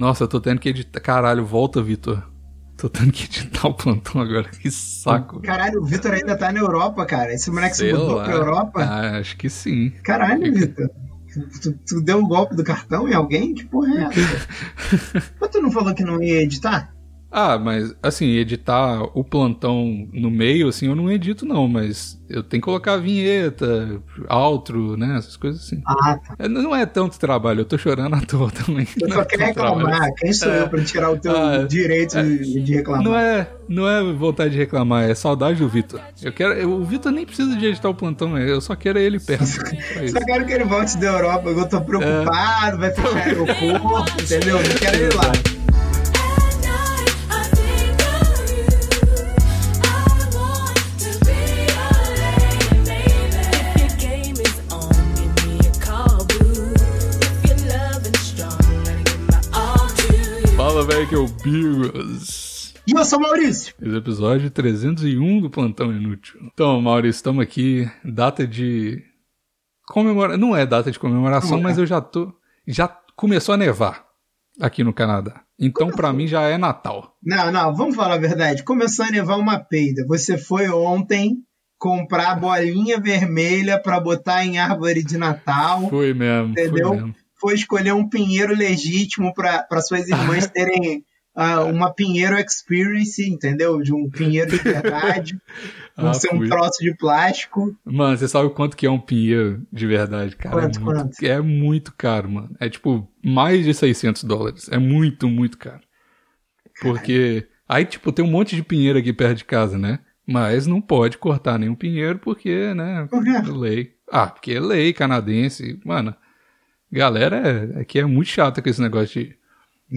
Nossa, eu tô tendo que editar. Caralho, volta, Vitor. Tô tendo que editar o plantão agora. Que saco. Caralho, o Vitor ainda tá na Europa, cara. Esse moleque Sei se mudou lá. pra Europa. Ah, acho que sim. Caralho, Vitor. Tu, tu deu um golpe do cartão em alguém? Que porra é essa? Mas tu não falou que não ia editar? Ah, mas assim, editar o plantão no meio, assim, eu não edito, não, mas eu tenho que colocar vinheta, outro, né? Essas coisas assim. Ah, tá. É, Não é tanto trabalho, eu tô chorando à toa também. Eu Não só é queria tanto trabalho. reclamar. Quem sou É. eu pra tirar o teu Ah, direito de, de reclamar? Não é, não é vontade de reclamar, é saudade do Vitor. Eu quero, eu- o Vitor nem precisa de editar o plantão, eu só quero ele perto. Só isso. Só quero que ele volte da Europa. Eu tô preocupado, vai fechar É. aeroporto, entendeu? Não quero ele lá. Velho, que é o Bigos. E eu sou o Maurício. Esse é episódio 301 do Plantão Inútil. Então, Maurício, estamos aqui, data de comemoração. Não é data de comemoração, é. mas eu já tô. Já começou a nevar aqui no Canadá. Então, pra mim, já é Natal. Não, não, vamos falar a verdade. Começou a nevar uma peida. Você foi ontem comprar bolinha vermelha pra botar em árvore de Natal. Foi mesmo, Entendeu? foi mesmo. Foi escolher um pinheiro legítimo para suas irmãs terem ah, uma pinheiro experience, entendeu? De um pinheiro de verdade. Não Ah, ser um troço de plástico. Mano, você sabe quanto que é um pinheiro de verdade, cara? Quanto, é, muito, quanto? é muito caro, mano. É tipo mais de 600 dólares. É muito, muito caro. Porque aí, tipo, tem um monte de pinheiro aqui perto de casa, né? Mas não pode cortar nenhum pinheiro porque, né? Por quê? Lei. Ah, porque é lei canadense. Mano, galera é, aqui é muito chata com esse negócio de.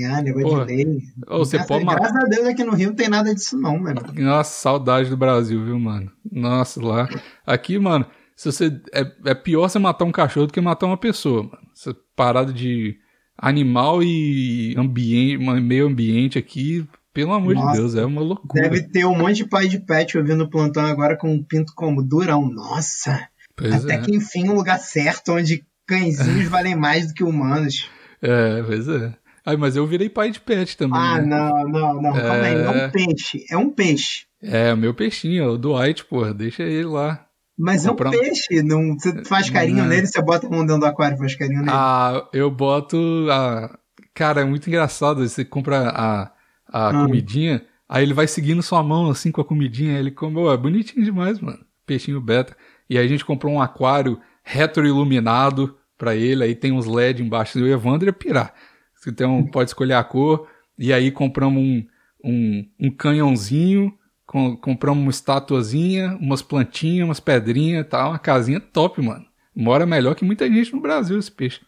Ah, negócio Porra. de lei. Ô, você graças, pode matar. graças a Deus aqui no Rio não tem nada disso, não, mano. Nossa, saudade do Brasil, viu, mano? Nossa, lá. Aqui, mano, se você. É, é pior você matar um cachorro do que matar uma pessoa, mano. Essa parada de animal e ambiente, meio ambiente aqui, pelo amor Nossa. de Deus, é uma loucura. Deve ter um monte de pai de pet ouvindo o plantão agora com um pinto como durão. Nossa! Pois até é. que enfim um lugar certo onde cãezinhos valem mais do que humanos. É, pois é. Ai, mas eu virei pai de pet também. Ah, né? não, não, não. Calma aí. É É. um peixe. É um peixe. É, o meu peixinho, o Dwight, porra, deixa ele lá. Mas é um peixe. Não, você faz carinho Não. nele, você bota a mão dentro do aquário e faz carinho nele. Ah, eu boto a. Cara, é muito engraçado. Você compra a, a Ah. comidinha, aí ele vai seguindo sua mão assim com a comidinha, ele come. Ô, é bonitinho demais, mano. Peixinho beta. E aí a gente comprou um aquário retroiluminado pra ele, aí tem uns LED embaixo. E o Evandro ia pirar. Você tem um, pode escolher a cor. E aí compramos um, um, um canhãozinho, com- compramos uma estatuazinha, umas plantinhas, umas pedrinhas e tal. Uma casinha top, mano. Mora melhor que muita gente no Brasil esse peixe.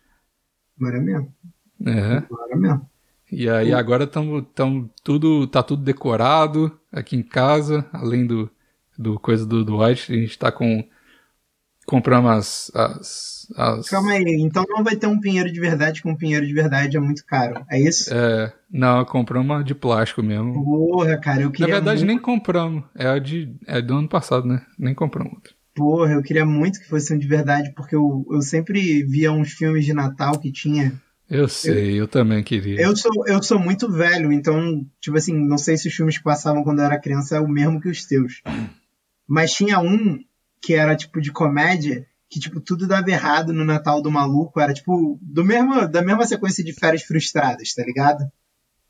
Bora mesmo. É. Bora mesmo. E aí agora tamo, tamo tudo tá tudo decorado aqui em casa, além do, do coisa do, do White, a gente tá com compramos as, as, as Calma aí. Então não vai ter um pinheiro de verdade, que um pinheiro de verdade é muito caro. É isso? é, não, compramos uma de plástico mesmo. Porra, cara, eu Na queria. verdade muito... nem compramos, é a de é do ano passado, né? Nem compramos outra. Porra, eu queria muito que fosse um de verdade, porque eu, eu sempre via uns filmes de Natal que tinha. Eu sei, eu, também queria. Eu sou, eu sou muito velho, então, tipo assim, não sei se os filmes que passavam quando eu era criança é o mesmo que os teus. Mas tinha um que era tipo de comédia, que tipo tudo dava errado no Natal do maluco, era tipo do mesmo, da mesma sequência de férias frustradas, tá ligado?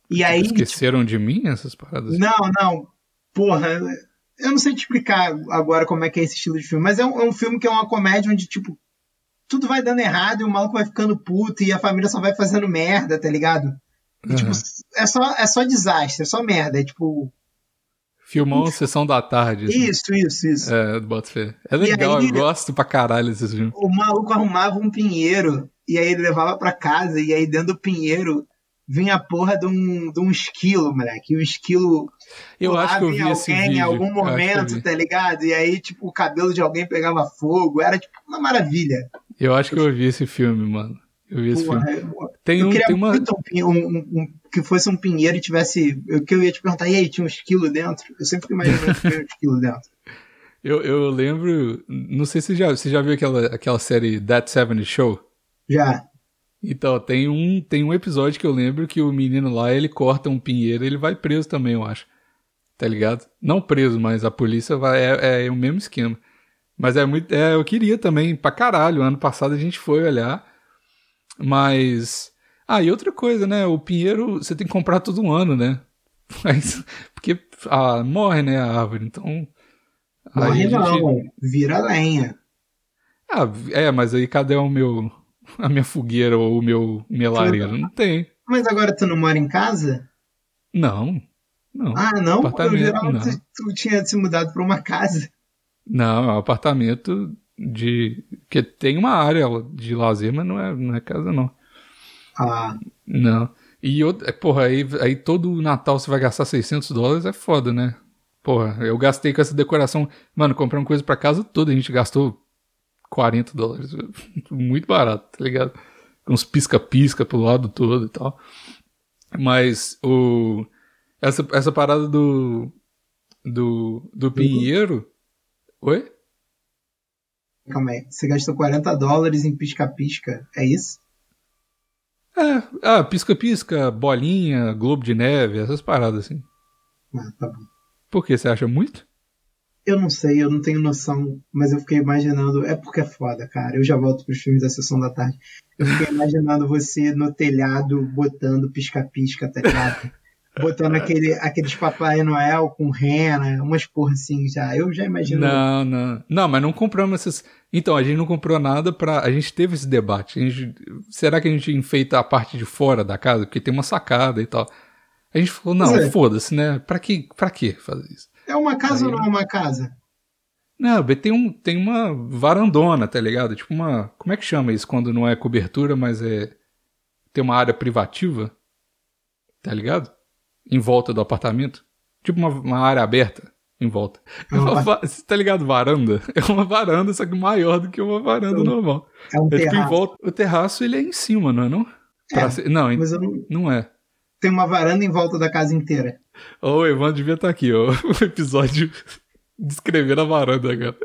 E aí, Esqueceram de mim essas paradas? não, não. Porra, eu não sei te explicar agora como é que é esse estilo de filme, mas é um, é um filme que é uma comédia onde, tipo, tudo vai dando errado e o maluco vai ficando puto e a família só vai fazendo merda, tá ligado? E, tipo, Aham. é só, é só desastre, é só merda. É tipo. Filmão Sessão da Tarde. assim. Isso, isso, isso. É, do Bota Fé. É legal, aí- eu gosto pra caralho desses filmes. O maluco arrumava um pinheiro e aí ele levava pra casa e aí dentro do pinheiro vinha a porra de um, de um esquilo, moleque. E o esquilo Eu acho que eu vi em esse alguém vídeo. em algum momento, tá ligado? E aí, tipo, o cabelo de alguém pegava fogo. Era, tipo, uma maravilha. Eu acho que eu vi esse filme, mano. Eu vi esse Porra, filme. eu- Tem, eu um, queria tem uma. um, um- um- que fosse um pinheiro e tivesse. Eu, que eu ia te perguntar, e aí, tinha um esquilo dentro? Eu sempre fico imaginando que tinha um esquilo dentro. Eu, eu lembro. Não sei se já, você já viu aquela, aquela série That 70 Show. Já. Então, tem um, tem um episódio que eu lembro que o menino lá, ele corta um pinheiro e ele vai preso também, eu acho. Tá ligado? Não preso, mas a polícia vai. É, é o mesmo esquema. Mas é muito. É, eu queria também, pra caralho. Ano passado a gente foi olhar. Mas. Ah, e outra coisa, né? O pinheiro você tem que comprar todo ano, né? Mas, porque ah, morre, né, a árvore. Então. Morre a gente- não, vira lenha. Ah, é, mas aí cadê o meu. A minha fogueira ou o meu minha lareira? Não tem. Mas agora tu não mora em casa? Não. Não. Ah, não? Apartamento, jurava não. tu, tu tinha se mudado pra uma casa. Não, é um apartamento de. que tem uma área de lazer, mas não é, não é casa, não. Ah, Não. E outra, porra, aí, aí todo Natal você vai gastar 600 dólares, é foda, né? Porra, eu gastei com essa decoração. Mano, compramos coisa pra casa toda, a gente gastou 40 dólares. Muito barato, tá ligado? Com uns pisca-pisca pro lado todo e tal. Mas o. Essa, essa parada do. Do. Do Pinheiro. Oi? Calma aí. Você gastou 40 dólares em pisca-pisca, é isso? É, ah, pisca-pisca, bolinha, globo de neve, essas paradas assim. Ah, tá bom. Por que? Você acha muito? Eu não sei, eu não tenho noção, mas eu fiquei imaginando. É porque é foda, cara. Eu já volto pros filmes da sessão da tarde. Eu fiquei imaginando você no telhado botando pisca-pisca, tá ligado? Botando aquele, aqueles Papai Noel com rena, umas porra assim já. Eu já imagino. Não, não. Não, mas não compramos essas. Então, a gente não comprou nada pra. A gente teve esse debate. Gente... Será que a gente enfeita a parte de fora da casa? Porque tem uma sacada e tal. A gente falou, não, é. foda-se, né? Pra que, pra que fazer isso? É uma casa Aí- ou não é uma casa? Não, tem, um, tem uma varandona, tá ligado? Tipo uma. Como é que chama isso quando não é cobertura, mas é. Tem uma área privativa? Tá ligado? Em volta do apartamento. Tipo uma, uma área aberta em volta. É uma va- Você tá ligado? Varanda? É uma varanda, só que maior do que uma varanda Então, normal. É um É tipo terraço. volta. O terraço ele é em cima, não é? Não, É, ser- não, Mas não... não é. tem uma varanda em volta da casa inteira. Ô, o Evandro devia estar aqui, ó. O episódio descrevendo a varanda, cara.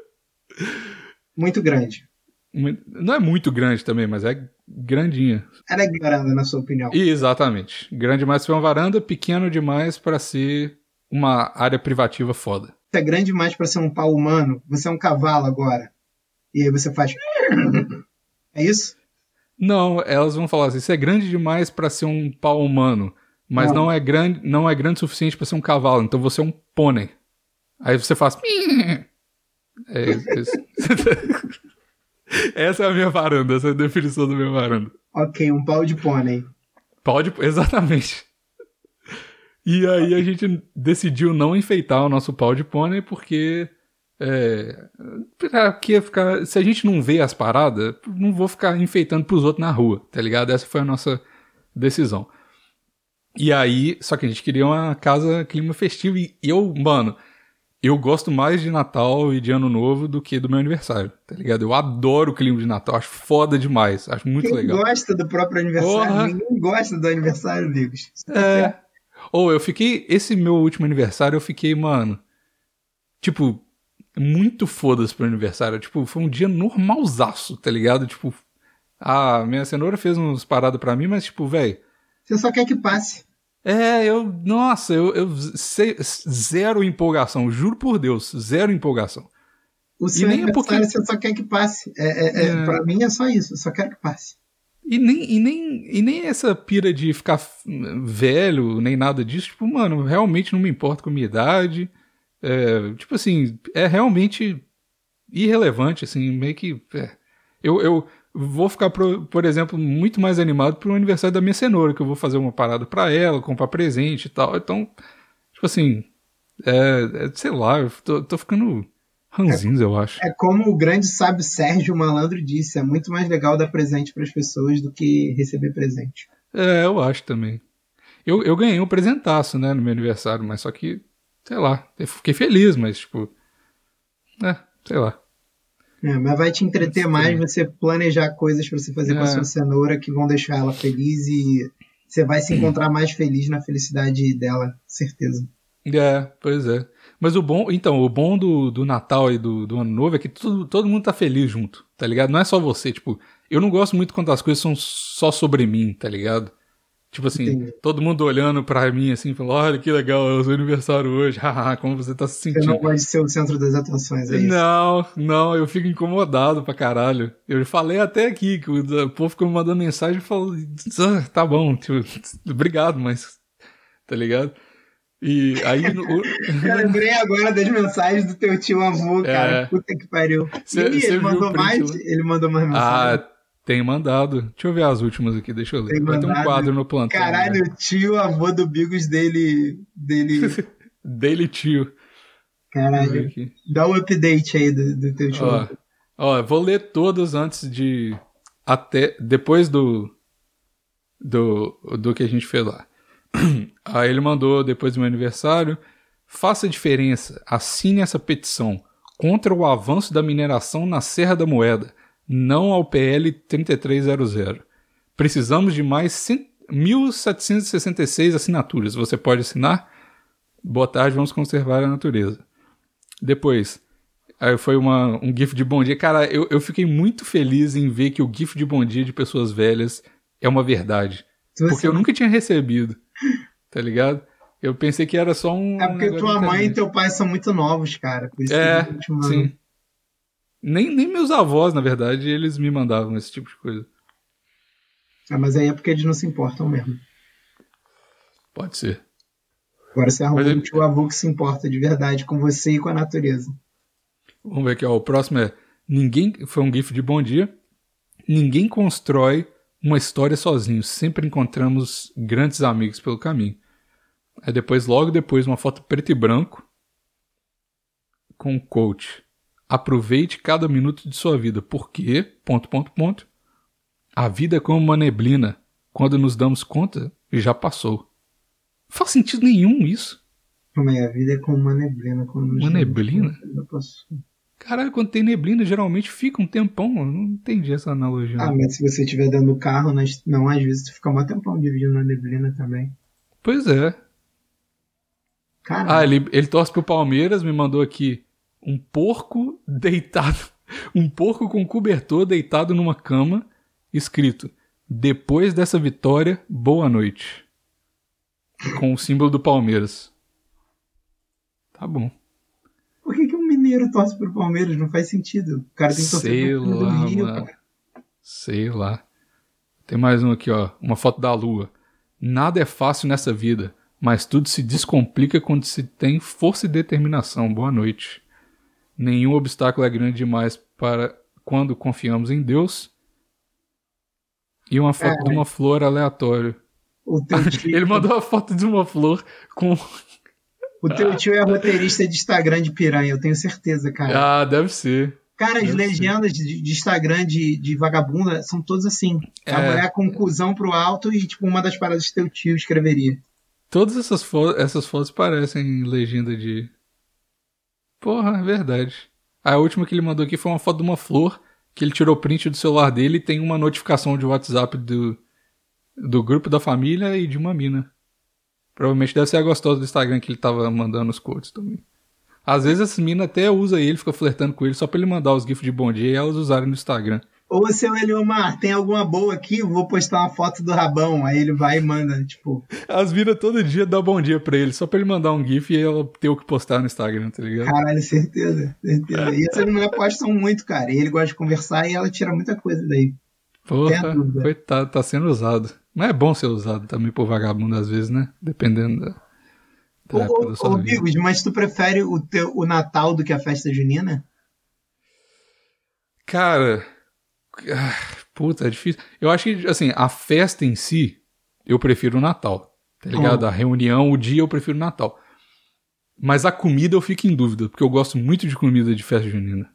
Muito grande. Muito- Não é muito grande também, mas é grandinha. Ela é varanda, na sua opinião. Exatamente. Grande demais pra uma varanda, pequeno demais pra ser uma área privativa foda. Você é grande demais pra ser um pau humano. Você é um cavalo agora. E aí você faz. É isso? Não, elas vão falar assim: isso é grande demais pra ser um pau humano, mas Não. não, é grande, não é grande o suficiente pra ser um cavalo. Então você é um pônei. Aí você faz. É isso. Essa é a minha varanda, essa é a definição da minha varanda. Ok, um pau de pônei. Pode, exatamente. E aí a gente decidiu não enfeitar o nosso pau de pônei porque é, ficar, se a gente não vê as paradas, não vou ficar enfeitando pros outros na rua, tá ligado? Essa foi a nossa decisão. E aí, só que a gente queria uma casa clima festivo e eu, mano, eu gosto mais de Natal e de Ano Novo do que do meu aniversário, tá ligado? Eu adoro o clima de Natal, acho foda demais, acho muito Quem legal. gosta do próprio aniversário? Porra. Ninguém gosta do aniversário, amigos. Tá É. certo. Ou eu fiquei. Esse meu último aniversário, eu fiquei, mano. Tipo, muito foda-se pro aniversário. Tipo, foi um dia normalzaço, tá ligado? Tipo, a minha cenoura fez uns paradas pra mim, mas, tipo, velho. Você só quer que passe. É, eu. Nossa, eu, eu sei- zero empolgação, juro por Deus, zero empolgação. O seu nem é porque- você só quer que passe. É, é, é, É. Pra mim é só isso. Eu só quero que passe. E nem, e, nem, e nem essa pira de ficar velho, nem nada disso. Tipo, mano, realmente não me importo com a minha idade. É, tipo assim, é realmente irrelevante, assim, meio que. é. Eu, eu vou ficar, por, exemplo, muito mais animado pro aniversário da minha cenoura, que eu vou fazer uma parada pra ela, comprar presente e tal. Então, tipo assim, é, é, sei lá, eu tô, tô ficando ranzinhos, eu acho. É como o grande sábio Sérgio Malandro disse: é muito mais legal dar presente para as pessoas do que receber presente. É, eu acho também. Eu, eu ganhei um presentaço, né, no meu aniversário, mas só que, sei lá, eu fiquei feliz, mas tipo. É, sei lá. É, mas vai te entreter mais você planejar coisas para você fazer com a É. sua cenoura que vão deixar ela feliz e você vai se encontrar mais feliz na felicidade dela, certeza. É, pois é. Mas o bom, então, o bom do, do Natal e do, do Ano Novo é que tudo, todo mundo tá feliz junto, tá ligado? Não é só você, tipo, eu não gosto muito quando as coisas são só sobre mim, tá ligado? Tipo assim, Entendi. todo mundo olhando pra mim assim, falando, olha que legal, é o seu aniversário hoje, haha, como você tá se Você sentindo. não gosta de ser o centro das atenções, é isso? Não, não, eu fico incomodado pra caralho. Eu falei até aqui que o povo ficou me mandando mensagem e falou, "Ah, tá bom, tipo, obrigado, mas. Tá ligado? E aí. no- Eu lembrei agora das mensagens do teu tio avô, cara. É. Puta que pariu. Cê- cê ele mandou print mais? lá? Ele mandou mais mensagens. ah, tem mandado. Deixa eu ver as últimas aqui, deixa eu ler. Tem Vai ter um mandado. quadro no plantão. Caralho, né? o tio avô do Bigos dele. dele. Daily Tio. Caralho. Dá um update aí do, do teu tio Ó, ó, vou ler todas antes de. Até. Depois do. Do, do que a gente fez lá. Aí ele mandou, depois do meu aniversário, faça diferença, assine essa petição contra o avanço da mineração na Serra da Moeda, não ao PL 3300. Precisamos de mais 100 1.766 assinaturas. Você pode assinar? Boa tarde, vamos conservar a natureza. Depois, aí foi uma, um GIF de bom dia. Cara, eu, eu fiquei muito feliz em ver que o GIF de bom dia de pessoas velhas é uma verdade. Você- Porque eu nunca tinha recebido. Tá ligado? Eu pensei que era só um. É porque tua mãe e teu pai são muito novos, cara. Por isso É, que mando. sim. Nem, nem meus avós, na verdade, eles me mandavam esse tipo de coisa. Ah, mas aí é porque eles não se importam mesmo. Pode ser. Agora você arrumou Mas ele- um tio avô que se importa de verdade com você e com a natureza. Vamos ver aqui, ó. O próximo é. Ninguém. Foi um GIF de bom dia. Ninguém constrói uma história sozinho. Sempre encontramos grandes amigos pelo caminho. Aí depois, logo depois, uma foto preto e branco com o coach. Aproveite cada minuto de sua vida. Porque, ponto, ponto, ponto. A vida é como uma neblina. Quando nos damos conta, já passou. Não faz sentido nenhum isso. Como é? A vida é como uma neblina. Como Uma neblina? Eu posso- Caralho, quando tem neblina, geralmente fica um tempão. Eu não entendi essa analogia. Ah, mas se você estiver dentro do carro, não, às vezes tu fica um tempão dividindo na neblina também. Pois é. Cara, Ah, ele, ele torce pro Palmeiras, me mandou aqui um porco deitado. Um porco com cobertor deitado numa cama, escrito: Depois dessa vitória, boa noite. Com o símbolo do Palmeiras. Tá bom. por que, que um mineiro torce pro Palmeiras? Não faz sentido. O cara tem que torcer Sei pro time do lá, Rio, mano. cara. Sei lá. Tem mais um aqui, ó. Uma foto da lua. Nada é fácil nessa vida, mas tudo se descomplica quando se tem força e determinação. Boa noite. Nenhum obstáculo é grande demais para quando confiamos em Deus. E uma foto É. de uma flor aleatória. Tio, Ele mandou a foto de uma flor com. o teu tio é roteirista de Instagram de piranha, eu tenho certeza, cara. Ah, deve ser. Cara, as deve legendas de, de Instagram de, de vagabunda são todas assim. A É. mulher com cuzão pro alto e, tipo, uma das paradas que teu tio escreveria. Todas essas, fo essas fotos parecem legenda de. Porra, é verdade. A última que ele mandou aqui foi uma foto de uma flor que ele tirou print do celular dele e tem uma notificação de WhatsApp do, do grupo da família e de uma mina. Provavelmente deve ser a gostosa do Instagram que ele tava mandando os codes também. Às vezes essa mina até usa ele, fica flertando com ele só pra ele mandar os gifs de bom dia e elas usarem no Instagram. Ou seu Eliomar, tem alguma boa aqui? Vou postar uma foto do rabão. Aí ele vai e manda, tipo. As minas todo dia dão bom dia pra ele, só pra ele mandar um gif e ela ter o que postar no Instagram, tá ligado? Caralho, certeza, certeza. E essas mulheres postam muito, cara. E ele gosta de conversar e ela tira muita coisa daí. Porra, coitado, tá sendo usado. Mas é bom ser usado também por vagabundo às vezes, né? Dependendo da, da Ô, ô, vida. Bigos, mas tu prefere o, teu, o Natal do que a festa junina? Cara, puta, é difícil. Eu acho que, assim, a festa em si, eu prefiro o Natal, tá ligado? Hum. A reunião, o dia, eu prefiro o Natal. Mas a comida eu fico em dúvida, porque eu gosto muito de comida de festa junina.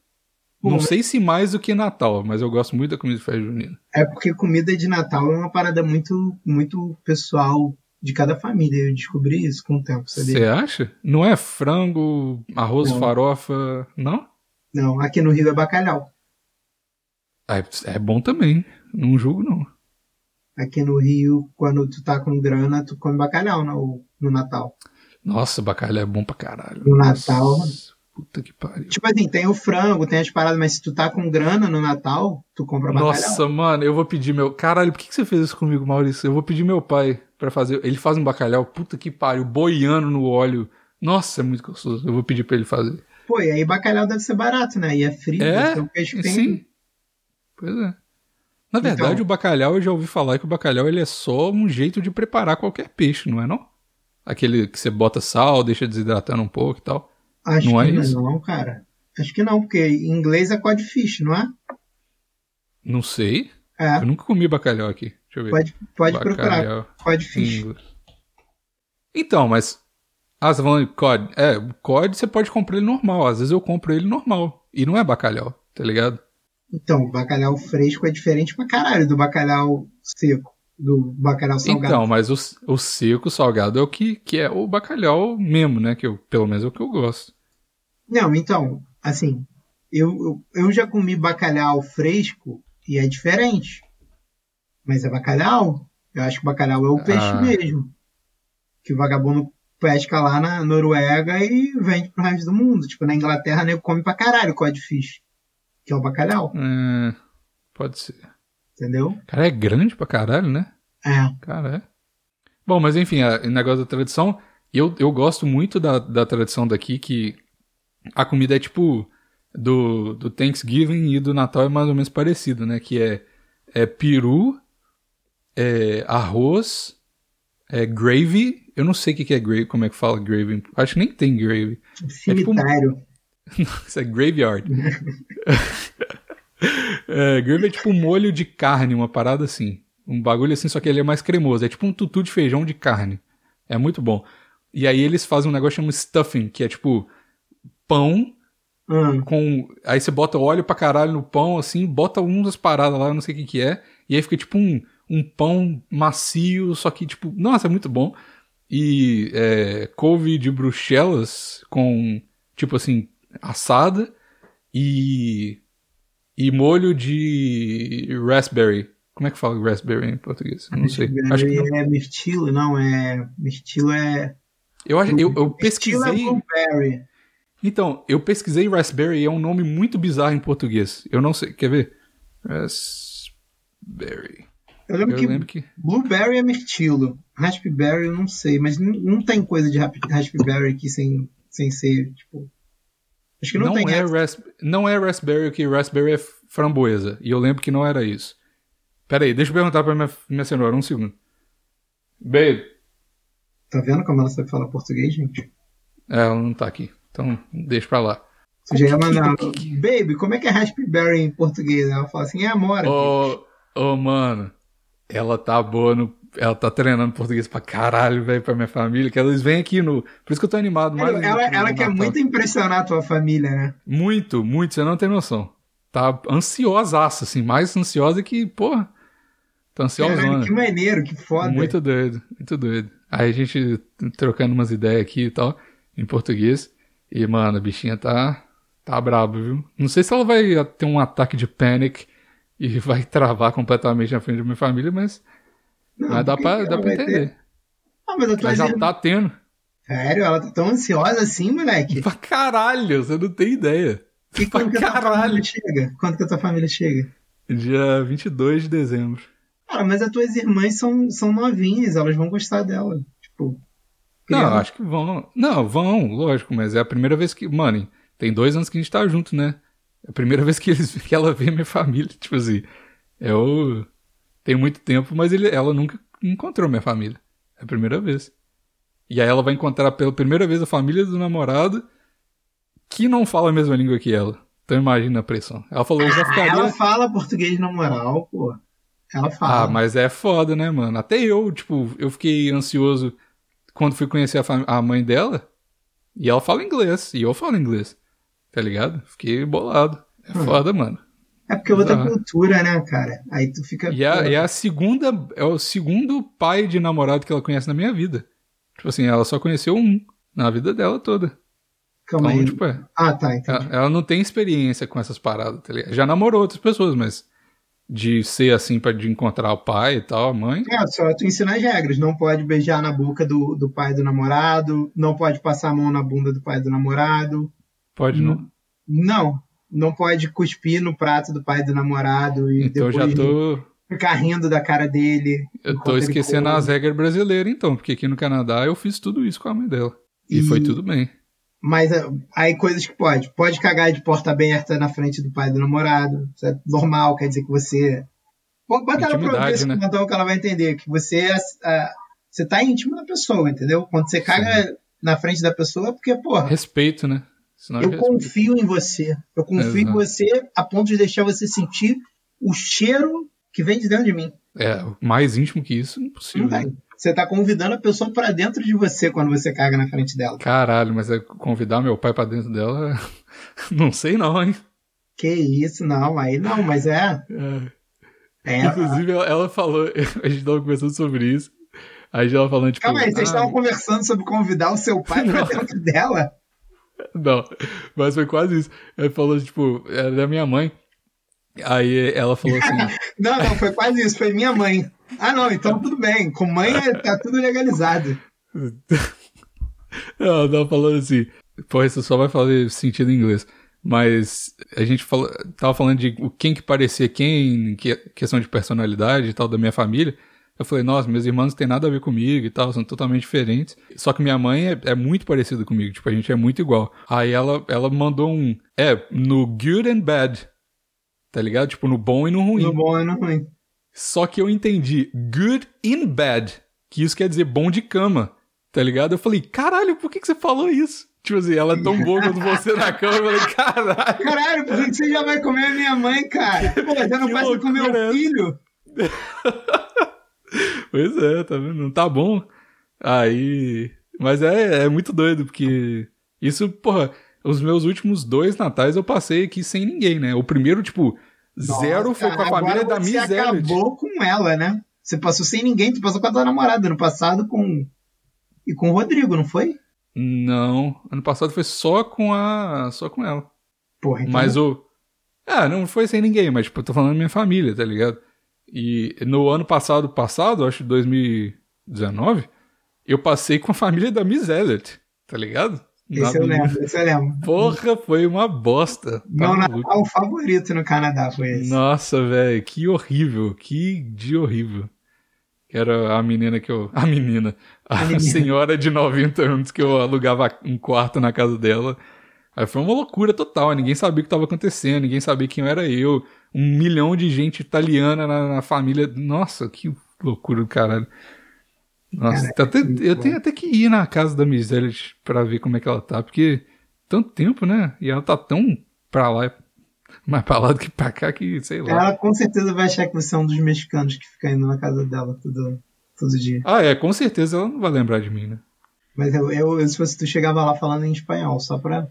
Pô, Não sei se mais do que Natal, mas eu gosto muito da comida de festa junina. É porque comida de Natal é uma parada muito, muito pessoal de cada família. Eu descobri isso com o tempo, sabia? Você acha? Não é frango, arroz, Não. farofa, não? Não, aqui no Rio é bacalhau. Ah, É, é bom também. Não julgo, não. Aqui no Rio, quando tu tá com grana, tu come bacalhau no, no Natal. Nossa, bacalhau é bom pra caralho. No Nossa, Natal. Puta que pariu. Tipo assim, tem o frango, tem as paradas, mas se tu tá com grana no Natal, tu compra bacalhau. Nossa, mano, eu vou pedir meu. Caralho, por que, que você fez isso comigo, Maurício? Eu vou pedir meu pai pra fazer. Ele faz um bacalhau, puta que pariu, boiando no óleo. Nossa, é muito gostoso. Eu vou pedir pra ele fazer. Pô, e aí bacalhau deve ser barato, né? E é frio, É? ser um peixe tem. Sim. Pois é. Na verdade, Então- o bacalhau, eu já ouvi falar que o bacalhau ele é só um jeito de preparar qualquer peixe, não é não? Aquele que você bota sal, deixa desidratando um pouco e tal. Acho Não que é isso? não, cara. Acho que não, porque em inglês é codfish, não é? Não sei. É, Eu nunca comi bacalhau aqui. Deixa eu ver. pode, pode procurar. Codfish. inglês. Então, mas. Ah, você tá falando de COD. É, o COD você pode comprar ele normal. Às vezes eu compro ele normal. E não é bacalhau, tá ligado? Então, o bacalhau fresco é diferente pra caralho do bacalhau seco, do bacalhau salgado. Então, mas o, o seco, o salgado é o que, que é o bacalhau mesmo, né? Que eu, pelo menos é o que eu gosto. Não, então, assim, eu, eu, eu já comi bacalhau fresco e é diferente. Mas é bacalhau. Eu acho que o bacalhau é o peixe Ah. mesmo. Que o vagabundo pesca lá na Noruega e vende pro resto do mundo. Tipo, na Inglaterra, nego come pra caralho codfish. Que é o bacalhau, É, pode ser. entendeu? Cara, é grande pra caralho, né? É. Cara, é. Bom, mas enfim, o negócio da tradição, eu, eu gosto muito da, da tradição daqui, que a comida é tipo do, do Thanksgiving e do Natal é mais ou menos parecido, né? Que é, é peru, é arroz, é gravy. Eu não sei o que, que é gravy, como é que fala gravy. Acho que nem tem gravy. tipo um- Cemitério. Isso é graveyard. é, gravy é tipo um molho de carne, uma parada assim. Um bagulho assim, só que ele é mais cremoso. É tipo um tutu de feijão de carne. É muito bom. E aí eles fazem um negócio chamado stuffing, que é tipo pão Hum. com. Aí você bota óleo pra caralho no pão, assim, bota um das paradas lá, não sei o que que é. E aí fica tipo um, um pão macio, só que tipo, nossa, é muito bom. E é, couve de bruxelas com, tipo assim, assada e. E molho de raspberry. Como é que fala raspberry em português? Não sei. Acho que não. é mirtilo, não, é. Mirtilo é. Eu, acho, eu, eu é pesquisei. blueberry. Então, eu pesquisei raspberry e é um nome muito bizarro em português. Eu não sei. Quer ver? Raspberry. Eu lembro Eu que lembro que. blueberry é mirtilo. Raspberry eu não sei, mas não, tem coisa de raspberry aqui sem, sem ser, tipo. Acho que não, Não, tem é ras- rasp... não é raspberry, que raspberry é framboesa. E eu lembro que não era isso. Pera aí, deixa eu perguntar pra minha, minha senhora, um segundo. Babe. Tá vendo como ela sabe falar português, gente? É, ela não tá aqui. Então, deixa pra lá. Você já ia mandar. Baby, como é que é raspberry em português? Ela fala assim, é amor. Ô, ô, mano. Ela tá boa no. Ela tá treinando português pra caralho, velho, pra minha família. Que eles vêm aqui no. Por isso que eu tô animado. mais ela pro ela quer muito impressionar a tua família, né? Muito, muito, você não tem noção. Tá ansiosaça, assim, mais ansiosa que, porra. Tá ansiosona. que maneiro, que foda. Muito doido, muito doido. Aí a gente trocando umas ideias aqui e tal, em português. E, mano, a bichinha tá, tá braba, viu? Não sei se ela vai ter um ataque de panic e vai travar completamente na frente da minha família, mas, Não, mas dá pra, dá pra ter? entender. Ah, mas Mas já irmã- tá tendo. Sério, ela tá tão ansiosa assim, moleque. Pra caralho, você não tem ideia. E Pra quando que a tua caralho. família chega? Quando que a tua família chega? Dia 22 de dezembro. Cara, mas as tuas irmãs são, são novinhas, elas vão gostar dela. Tipo. Não, acho que vão. Não, vão, lógico, mas é a primeira vez que. Mano, tem dois anos que a gente tá junto, né? É a primeira vez que, eles, que ela vê minha família. Tipo assim, eu. Tem muito tempo, mas ele, ela nunca encontrou minha família. É a primeira vez. E aí ela vai encontrar pela primeira vez a família do namorado que não fala a mesma língua que ela. Então imagina a pressão. Ela falou, eu já ficaria. Ela fala português na moral, pô. Ela fala. Ah, mas é foda, né, mano? Até eu, tipo, eu fiquei ansioso quando fui conhecer a, fam- a mãe dela. E ela fala inglês. E eu falo inglês. Tá ligado? Fiquei bolado. É Hum. foda, mano. É porque é outra cultura, né, cara? Aí tu fica. E a, pô, e a segunda. É o segundo pai de namorado que ela conhece na minha vida. Tipo assim, ela só conheceu um na vida dela toda. Calma Então, aí. tipo, é. Ah, tá, entendi. Ela, ela não tem experiência com essas paradas, tá ligado? Já namorou outras pessoas, mas de ser assim pra de encontrar o pai e tal, a mãe. É, só tu ensina as regras. Não pode beijar na boca do, do pai do namorado, não pode passar a mão na bunda do pai do namorado. Pode não. Não, não pode cuspir no prato do pai do namorado e Então eu já depois tô. ficar rindo da cara dele. Eu tô esquecendo as regras brasileiras, então, porque aqui no Canadá eu fiz tudo isso com a mãe dela. E, E- foi tudo bem. Mas ah, aí coisas que pode. Pode cagar de porta aberta na frente do pai do namorado. Isso é normal, quer dizer que você. Bota ela pra esse né? que ela vai entender. Que você, é, ah, você tá íntimo da pessoa, entendeu? Quando você caga na frente da pessoa, é porque, porra, Respeito, né? Senão eu respeito. confio em você. Eu confio em Exato. você a ponto de deixar você sentir o cheiro que vem de dentro de mim. É, mais íntimo que isso, impossível. Não né? tem. Você tá convidando a pessoa pra dentro de você quando você caga na frente dela. Caralho, mas é convidar meu pai pra dentro dela. Não sei não, hein? Que isso, não, aí não, mas é. É. é Inclusive, ela, ela falou, a gente tava conversando sobre isso. Aí ela falando, tipo. Calma aí, vocês ah, estavam conversando sobre convidar o seu pai pra Não. dentro dela? Não, mas foi quase isso. Ela falou, tipo, era da minha mãe. Aí ela falou assim. Não, não, foi quase isso, foi minha mãe. Ah, não, então tudo bem. Com mãe é- tá tudo legalizado. Ela tava falando assim. Pô, isso só vai fazer sentido em inglês. Mas a gente fala, tava falando de quem que parecia quem, em que, questão de personalidade e tal, da minha família. Eu falei, nossa, meus irmãos não têm nada a ver comigo e tal, são totalmente diferentes. Só que minha mãe é, é muito parecida comigo, tipo, a gente é muito igual. Aí ela, ela mandou um. É, no good and bad. Tá ligado? Tipo, no bom e no ruim. No bom e no ruim. Só que eu entendi good in bed, que isso quer dizer bom de cama, tá ligado? Eu falei, caralho, por que, que você falou isso? Tipo assim, ela é tão boa quanto você na cama. Eu falei, caralho. Caralho, por que você já vai comer a minha mãe, cara? Pô, você não passa com meu loucura. filho? Pois é, tá vendo? Não tá bom. Aí. Mas é, é muito doido, porque. Isso, porra, os meus últimos dois natais eu passei aqui sem ninguém, né? O primeiro, tipo, zero Nossa, foi com a família da você miséria. acabou com ela, né? Você passou sem ninguém, tu passou com a tua namorada no passado com. E com o Rodrigo, não foi? Não, ano passado foi só com a. só com ela. Porra, então. Mas o. Ah, não foi sem ninguém, mas tipo, eu tô falando da minha família, tá ligado? E no ano passado, passado, acho que 2019, eu passei com a família da Miss Elliott, tá ligado? Esse eu Na- lembro, esse eu lembro. Porra, foi uma bosta. Tá Meu maluco. Natal favorito no Canadá foi esse. Nossa, velho, que horrível, que dia horrível. Que era a menina que eu. A menina. A, A menina. senhora de 90 anos que eu alugava um quarto na casa dela. Aí foi uma loucura total, ninguém sabia o que estava acontecendo, ninguém sabia quem era eu. Um milhão de gente italiana na, na família. Nossa, que loucura do caralho. Nossa, Caraca, até- muito eu bom. tenho até que ir na casa da Elliott pra ver como é que ela tá, porque tanto tempo, né? E ela tá tão pra lá, mais pra lá do que pra cá, que sei lá. Ela com certeza vai achar que você é um dos mexicanos que fica indo na casa dela todo, todo dia. Ah, é, com certeza ela não vai lembrar de mim, né? Mas eu, eu, eu, se fosse tu chegava lá falando em espanhol, só pra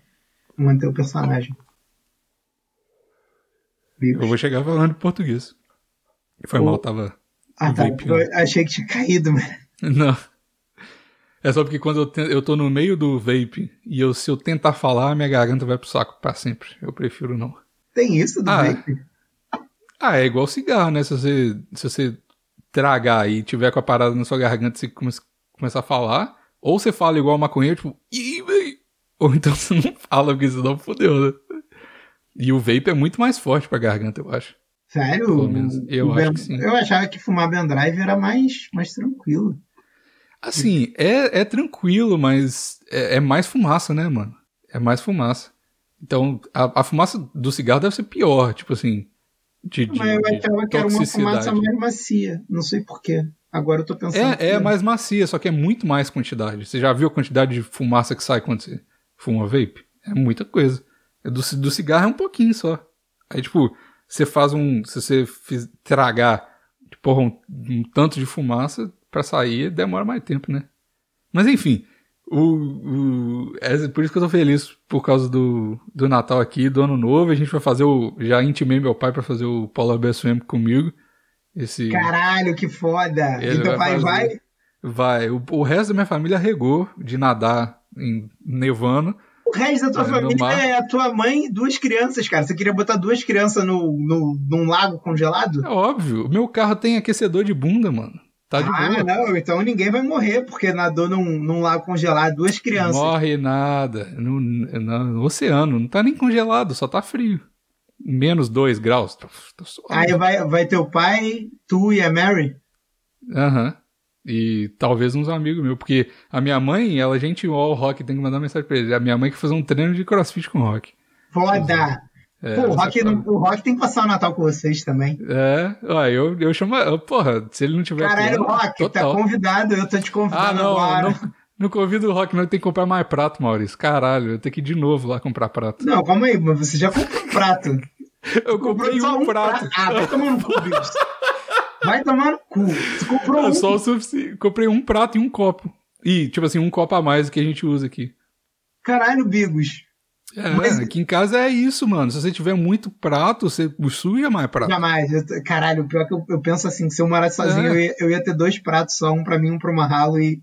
manter o personagem. Bigos. Eu vou chegar falando português. Foi Ô. mal, tava. Ah, tá. achei que tinha caído, mano. Não. É só porque quando eu, te- eu tô no meio do vape e eu, se eu tentar falar, minha garganta vai pro saco pra sempre. Eu prefiro não. Tem isso do Ah, vape? Ah, é igual cigarro, né? Se você, se você tragar e tiver com a parada na sua garganta e você come, começar a falar, ou você fala igual maconheiro, tipo, Ih, véi", ou então você não fala, porque senão fodeu, né? E o vape é muito mais forte pra garganta, eu acho. Sério? Pelo menos, eu O acho Ben- que sim. Eu achava que fumar pendrive era mais, mais tranquilo. Assim, é, é tranquilo, mas é, é mais fumaça, né, mano? É mais fumaça. Então, a, a fumaça do cigarro deve ser pior, tipo assim, de, de, Mas eu achava que era uma fumaça mais macia. Não sei porquê. Agora eu tô pensando. É, é que- mais macia, só que é muito mais quantidade. Você já viu a quantidade de fumaça que sai quando você fuma vape? É muita coisa. É Do, do cigarro é um pouquinho só. Aí, tipo, você faz um. Se você fiz, tragar porra, um, um tanto de fumaça pra sair, demora mais tempo, né? Mas enfim. O, o- é por isso que eu tô feliz por causa do, do Natal aqui, do Ano Novo. A gente vai fazer o. Já intimei meu pai pra fazer o Bear Swim comigo. Esse. Caralho, que foda! Ele então vai vai, vai. Vai. O, o resto da minha família regou de nadar em nevando. O resto da tua É, família é a tua mãe e duas crianças, cara. Você queria botar duas crianças no, no, num lago congelado? É óbvio. O meu carro tem aquecedor de bunda, mano. Tá de ah, boa. não, então ninguém vai morrer porque nadou num, num lago congelado duas crianças. Morre nada. No, no- no oceano. Não tá nem congelado, só tá frio. Menos 2 graus. Tá suave. Aí vai, vai teu pai, tu e a Mary. Aham. E talvez uns amigos meus, porque a minha mãe, ela é gente o Rock, tem que mandar mensagem pra ele. A minha mãe que fazer um treino de crossfit com o Rock. Foda! É, Pô, o Rock, é o Rock tem que passar o Natal com vocês também. É, ó, eu, eu chamo. Porra, se ele não tiver. Caralho, plano, Rock, tá total. convidado, eu tô te Ah, convidando não, agora. não, não convido o Rock, não. Tem que comprar mais prato, Maurício. Caralho, eu tenho que ir de novo lá comprar prato. Não, calma aí, mas você já comprou um prato. Eu comprei só um prato. Ah, vai tomar no cu, bicho. Vai tomar no cu. Tu comprou um. só o suficiente. Comprei um prato e um copo. E, tipo assim, um copo a mais do que a gente usa aqui. Caralho, Bigos. É, Mas- aqui em casa é isso, mano. Se você tiver muito prato, você suja mais prato. Jamais. Eu caralho, pior que eu, eu penso assim, se eu morasse sozinho, É. eu, ia, eu ia ter dois pratos só, um pra mim, um pro Marralo e,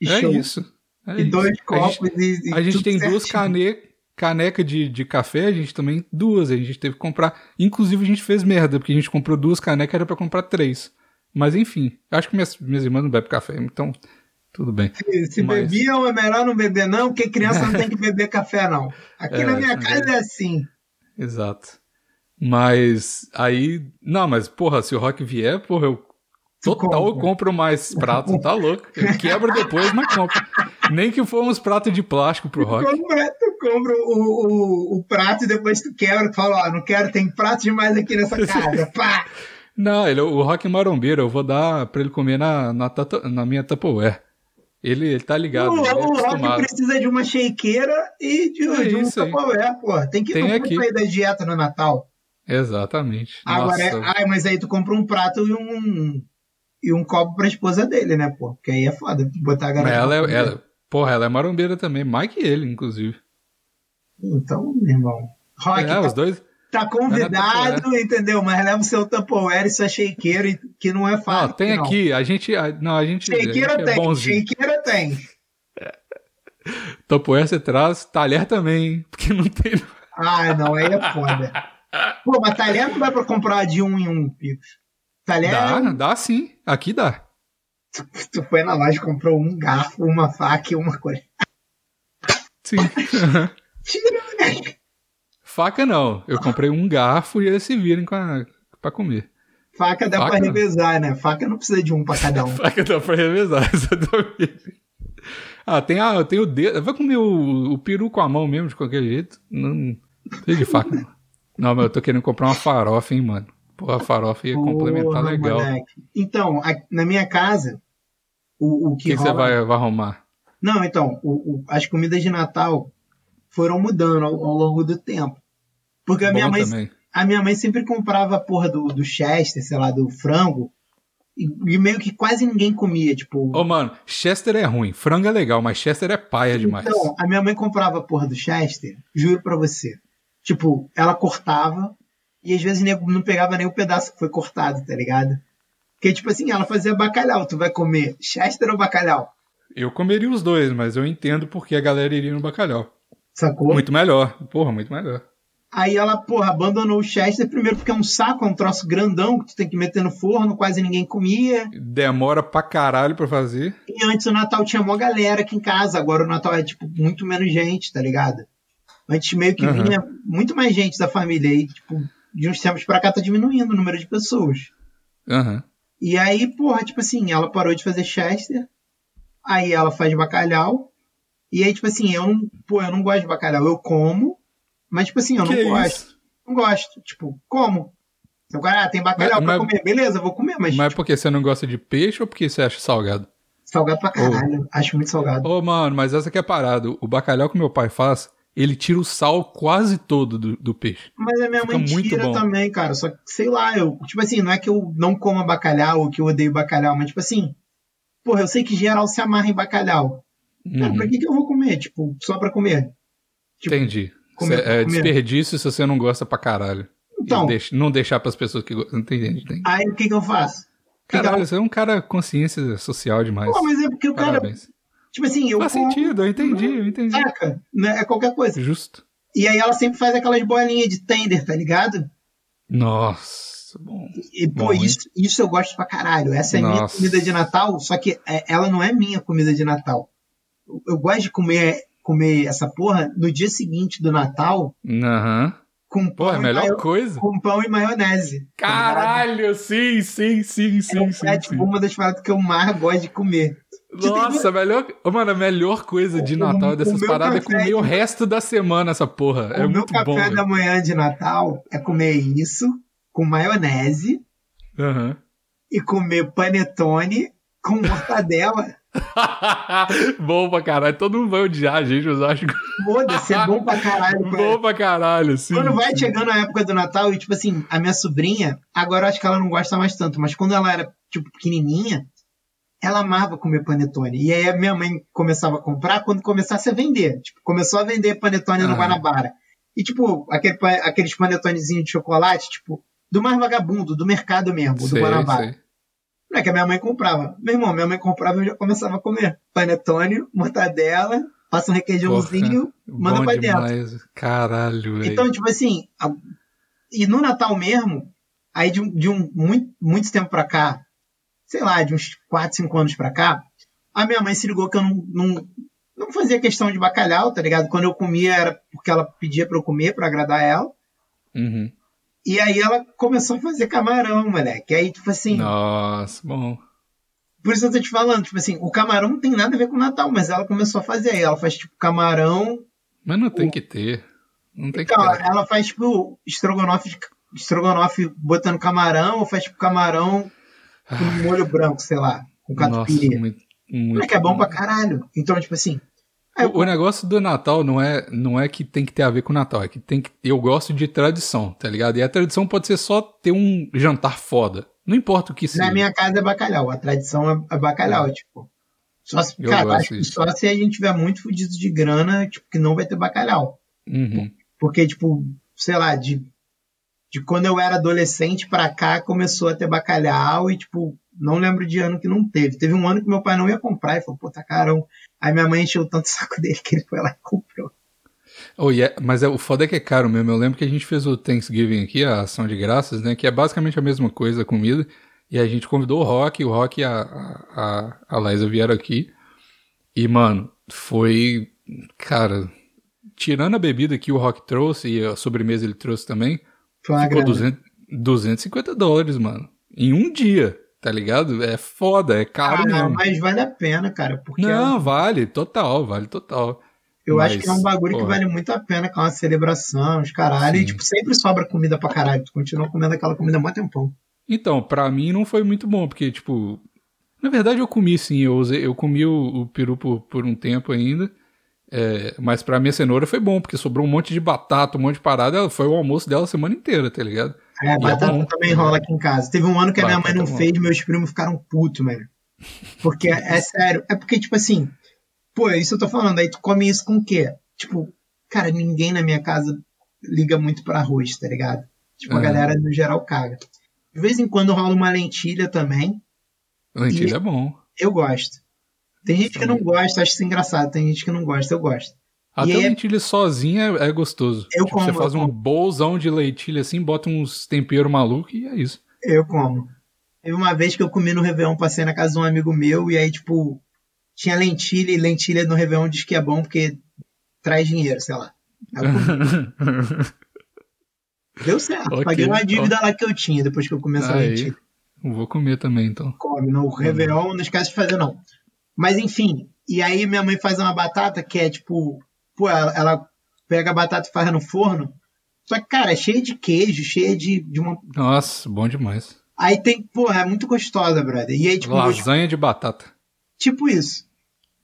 e É show. isso. É E isso. dois A gente- copos e, e A gente tem duas certinho. cane... canecas de, de café, a gente também duas. A gente teve que comprar. Inclusive, a gente fez merda, porque a gente comprou duas canecas, era pra comprar três. Mas enfim, acho que minhas, minhas irmãs não bebem café, então tudo bem. Se, se Mas- bebiam, é melhor não beber, não, porque criança não tem que beber café, não. Aqui É, na minha casa é assim. Exato. Mas aí. Não, mas porra, se o Rock vier, porra, eu. Tu Total, eu compra. compro mais pratos, tá louco? Eu quebro depois, mas compro. Nem que for uns pratos de plástico pro Rock. Compra, tu compra o, o, o prato e depois tu quebra e fala, ó, não quero, tem prato demais aqui nessa casa. Pá! Não, ele, o Rock Marombeiro, eu vou dar pra ele comer na, na, tata- na minha Tupperware. Ele, ele tá ligado, o, é o Rock precisa de uma shakeira e de, É de um. Tupperware, pô. Tem que Tem aqui. sair da dieta no Natal. Exatamente. Agora, é, Nossa, ai, mas aí tu compra um prato e um e um copo pra esposa dele, né, pô? Porque aí é foda botar a garota. ela, é, ela, porra, ela é marombeira também, mais que ele, inclusive. Então, meu irmão. Rock, É, tá, os dois. tá convidado, entendeu? Mas leva o seu Tupperware e sua shakeira, e- que não é Não, fácil. tem não. aqui, a gente. a- Não, a gente, a gente Shakeira é tem, bonzinho. shakeira tem. Tupperware você traz, talher também, hein? Porque não tem. Ah, não, aí é foda. Pô, mas talher não dá pra comprar de um em um, Picos. Talher, Dá, dá sim. Aqui dá. tu foi na loja e comprou um garfo, uma faca e uma coisa. Sim. Faca não. Eu comprei um garfo e eles se virem com a, pra comer. Faca dá Faca pra revezar, né? Faca não precisa de um pra cada um. Faca dá pra revezar, exatamente. Ah, tem, a, tem o dedo. Vai comer o, o peru com a mão mesmo, de qualquer jeito. Não, não precisa de faca, não. Não, mas eu tô querendo comprar uma farofa, hein, mano. Porra, a farofa ia complementar Porra, legal. O moleque. Então, a- na minha casa, o, o que, que, que você rola... vai, vai arrumar? Não, então, o- o- as comidas de Natal foram mudando ao, ao longo do tempo. Porque a minha, Bom mãe, também. a minha mãe sempre comprava a porra do, do Chester, sei lá, do frango. E, e meio que quase ninguém comia, tipo. Ô, mano, Chester é ruim. Frango é legal, mas Chester é paia demais. Então, a minha mãe comprava a porra do Chester, juro pra você. Tipo, ela cortava e às vezes não pegava nem o pedaço que foi cortado, tá ligado? Porque, tipo assim, ela fazia bacalhau. Tu vai comer Chester ou bacalhau? Eu comeria os dois, mas eu entendo porque a galera iria no bacalhau. Sacou? Muito melhor. Porra, muito melhor. Aí ela, porra, abandonou o Chester primeiro porque é um saco, é um troço grandão que tu tem que meter no forno, quase ninguém comia. Demora pra caralho pra fazer. E antes o Natal tinha uma galera aqui em casa, agora o Natal é, tipo, muito menos gente, tá ligado? Antes meio que Aham. vinha muito mais gente da família aí, tipo, de uns tempos pra cá tá diminuindo o número de pessoas. Aham. E aí, porra, tipo assim, ela parou de fazer Chester, aí ela faz bacalhau, e aí, tipo assim, eu não, pô, eu não gosto de bacalhau, eu como, mas, tipo assim, eu Que não gosto. isso? Não gosto, tipo, como? Agora, ah, tem bacalhau Mas- pra mas- comer, beleza, vou comer, mas, Mas porque você não gosta de peixe ou porque você acha salgado? salgado pra caralho, acho muito salgado. Ô, mano, mas essa que é parada. O bacalhau que meu pai faz, ele tira o sal quase todo do, do peixe. Mas a minha Fica mãe muito tira bom. também, cara. Só que, sei lá, eu. Tipo assim, não é que eu não como bacalhau ou que eu odeio bacalhau, mas tipo assim. Porra, eu sei que geral se amarra em bacalhau. Cara, Uhum, pra que, que eu vou comer? Tipo, só pra comer? Tipo, Entendi. comer Cê- é comer. desperdício se você não gosta pra caralho. Então, deixa- não deixar pras pessoas que gostam. Entendi, entendi. aí o que, que eu faço? Caralho, você é um cara consciência social demais. Pô, mas é porque o cara. Tipo assim, eu Faz como, sentido, eu entendi, eu entendi. saca? Né? É qualquer coisa. Justo. E aí ela sempre faz aquelas bolinhas de tender, tá ligado? Nossa, bom. E, pô, Bom, hein? isso, isso eu gosto pra caralho. Essa é a minha Nossa. comida de Natal, só que é, ela não é minha comida de Natal. Eu, eu gosto de comer, comer essa porra no dia seguinte do Natal Aham. com Pô, pão, é a melhor maio- coisa. com pão e maionese. tá? Caralho, sim, sim, sim, sim, é, sim. é sim. tipo uma das paradas que eu mais gosto de comer. Nossa, a melhor. Mano, a melhor coisa de O- Natal o dessas paradas é café comer o de- resto da semana essa porra. É o meu muito café bom. da velho. manhã de Natal é comer isso com maionese Aham. e comer panetone com mortadela. bom pra caralho. Todo mundo vai odiar a gente, eu acho que. Foda-se, é bom pra caralho. bom pra caralho, sim. Quando vai chegando a época do Natal, e tipo assim, a minha sobrinha, agora eu acho que ela não gosta mais tanto, mas quando ela era, tipo, pequenininha, ela amava comer panetone. E aí a minha mãe começava a comprar quando começasse a vender. Tipo, começou a vender panetone no Ah. Guanabara. E tipo, aquele, aqueles panetonezinhos de chocolate, tipo, do mais vagabundo, do mercado mesmo, do Sei, Guanabara. sei. Não é que a minha mãe comprava. Meu irmão, minha mãe comprava e eu já começava a comer. Panetone, mortadela, passa um requeijãozinho, manda Bom pra dentro. demais. Caralho, velho. Então, tipo assim, a- e no Natal mesmo, aí de um, de um muito, muito tempo pra cá, sei lá, de uns 4, 5 anos pra cá, a minha mãe se ligou que eu não, não, não fazia questão de bacalhau, tá ligado? Quando eu comia era porque ela pedia pra eu comer, pra agradar ela. Uhum. E aí ela começou a fazer camarão, moleque. Aí, tipo assim, Nossa, bom. por isso eu tô te falando, tipo assim, o camarão não tem nada a ver com o Natal, mas ela começou a fazer. Aí ela faz, tipo, camarão, Mas não tem que ter. Não tem que Então, ter. ela faz tipo estrogonofe, estrogonofe botando camarão, ou faz tipo camarão com molho branco, sei lá, com catupiry. muito, muito é que é bom pra caralho. Então, tipo assim, eu- O, o negócio do Natal não é, não é que tem que ter a ver com o Natal, é que tem que. Eu gosto de tradição, tá ligado? E a tradição pode ser só ter um jantar foda. Não importa o que seja. na minha casa é bacalhau, a tradição é, é bacalhau, tipo. Só se, Eu cara, acho que só se a gente tiver muito fudido de grana, tipo, que não vai ter bacalhau. Uhum. Porque, tipo, sei lá, de, de quando eu era adolescente pra cá, começou a ter bacalhau e, tipo, não lembro de ano que não teve. Teve um ano que meu pai não ia comprar e falou, pô, tá carão. Aí minha mãe encheu tanto o saco dele que ele foi lá e comprou. Oh, e é- mas é, o foda é que é caro mesmo. Eu lembro que a gente fez o Thanksgiving aqui, a ação de graças, né? Que é basicamente a mesma coisa, a comida. E a gente convidou o Rock, o Rock e a, a, a Liza vieram aqui. E, mano, foi. Cara, tirando a bebida que o Rock trouxe e a sobremesa ele trouxe também, Foi uma ficou grana. 200, 250 dólares, mano. Em um dia, tá ligado? É foda, é caro Ah, mesmo. mas vale a pena, cara, porque Não, vale, total, vale total. eu mas, acho que é um bagulho que porra. vale muito a pena, que é uma celebração, os caralho. E, Sim. tipo, sempre sobra comida pra caralho. Tu continua comendo aquela comida há mó tempão. Então, pra mim não foi muito bom, porque, tipo. Na verdade, eu comi sim, eu, usei, eu comi o, o peru por, por um tempo ainda. É, mas pra minha cenoura foi bom, porque sobrou um monte de batata, um monte de parada. Ela, foi o almoço dela a semana inteira, tá ligado? É, é batata bom. também rola aqui em casa. Teve um ano que a minha mãe não é bom. fez, meus primos ficaram putos, mano. Porque é sério. É porque, tipo assim, pô, isso eu tô falando, aí tu come isso com o quê? Tipo, cara, ninguém na minha casa liga muito pra arroz, tá ligado? Tipo, a É. galera no geral caga. De vez em quando rola uma lentilha também. Lentilha E- é bom. Eu gosto. Tem gente que não gosta, acho isso engraçado. Tem gente que não gosta, eu gosto. Até aí- lentilha sozinha é, é gostoso. Eu Tipo, você como, faz eu um como. bolzão de lentilha assim, bota uns temperos malucos e é isso. Eu como. Teve uma vez que eu comi no Réveillon, passei na casa de um amigo meu, e aí, tipo, tinha lentilha, e lentilha no Réveillon diz que é bom porque traz dinheiro, sei lá. Deu certo. Ok, Paguei uma dívida lá que eu tinha depois que eu comi essa Aí, lentilha. vou comer também, então. Come, no Réveillon, não esquece de fazer, não. Mas enfim, e aí minha mãe faz uma batata que é tipo, pô, ela, ela pega a batata e faz no forno. Só que, cara, é cheia de queijo, cheia de, de uma. Nossa, bom demais. Aí tem, porra, é muito gostosa, brother. E aí, tipo, Lasanha de batata. tipo isso.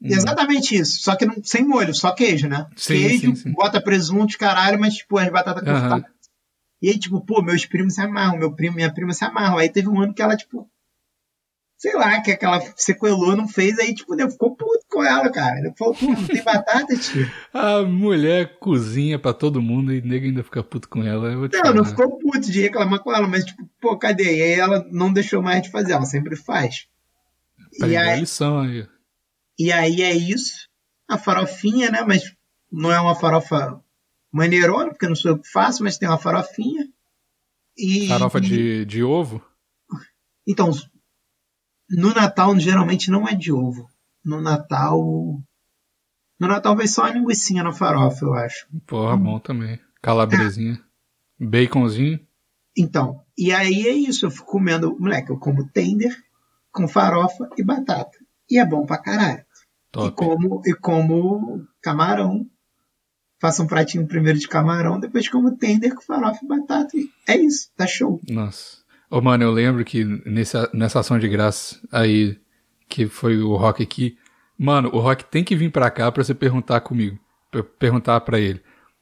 Uhum. Exatamente isso. Só que não, sem molho, só queijo, né? Sim, queijo, sim, sim. bota presunto, caralho, mas, tipo, as batatas Aham. cortadas. E aí, tipo, pô, meus primos se amarram, meu primo, minha prima se amarram. Aí teve um ano que ela, tipo, sei lá, que aquela sequelou, não fez, aí, tipo, eu ficou puto com ela, cara. Ele falou, pô, não tem batata, tio. A mulher cozinha pra todo mundo e nego ainda fica puto com ela. Não, falar. não ficou puto de reclamar com ela, mas, tipo, pô, cadê? E aí ela não deixou mais de fazer, ela sempre faz. E Aprendeu a aí, lição aí. E aí é isso. A farofinha, né? Mas não é uma farofa maneirona, porque não sou eu que faço, mas tem uma farofinha. E, Farofa de, de ovo? Então, no Natal geralmente não é de ovo. No Natal. No Natal vai só a linguiça na farofa, eu acho. Porra, bom também. Calabresinha. Baconzinho. Então, e aí é isso, eu fico comendo, moleque, eu como tender com farofa e batata. E é bom pra caralho. E Top. como, e como camarão. Faço um pratinho primeiro de camarão, depois como tender com farofa e batata. E é isso, tá show. Nossa. Ô, mano, eu lembro que nessa, nessa ação de graça aí, que foi o Rock aqui, mano, o Rock tem que vir pra cá pra você perguntar comigo. Pra perguntar pra ele.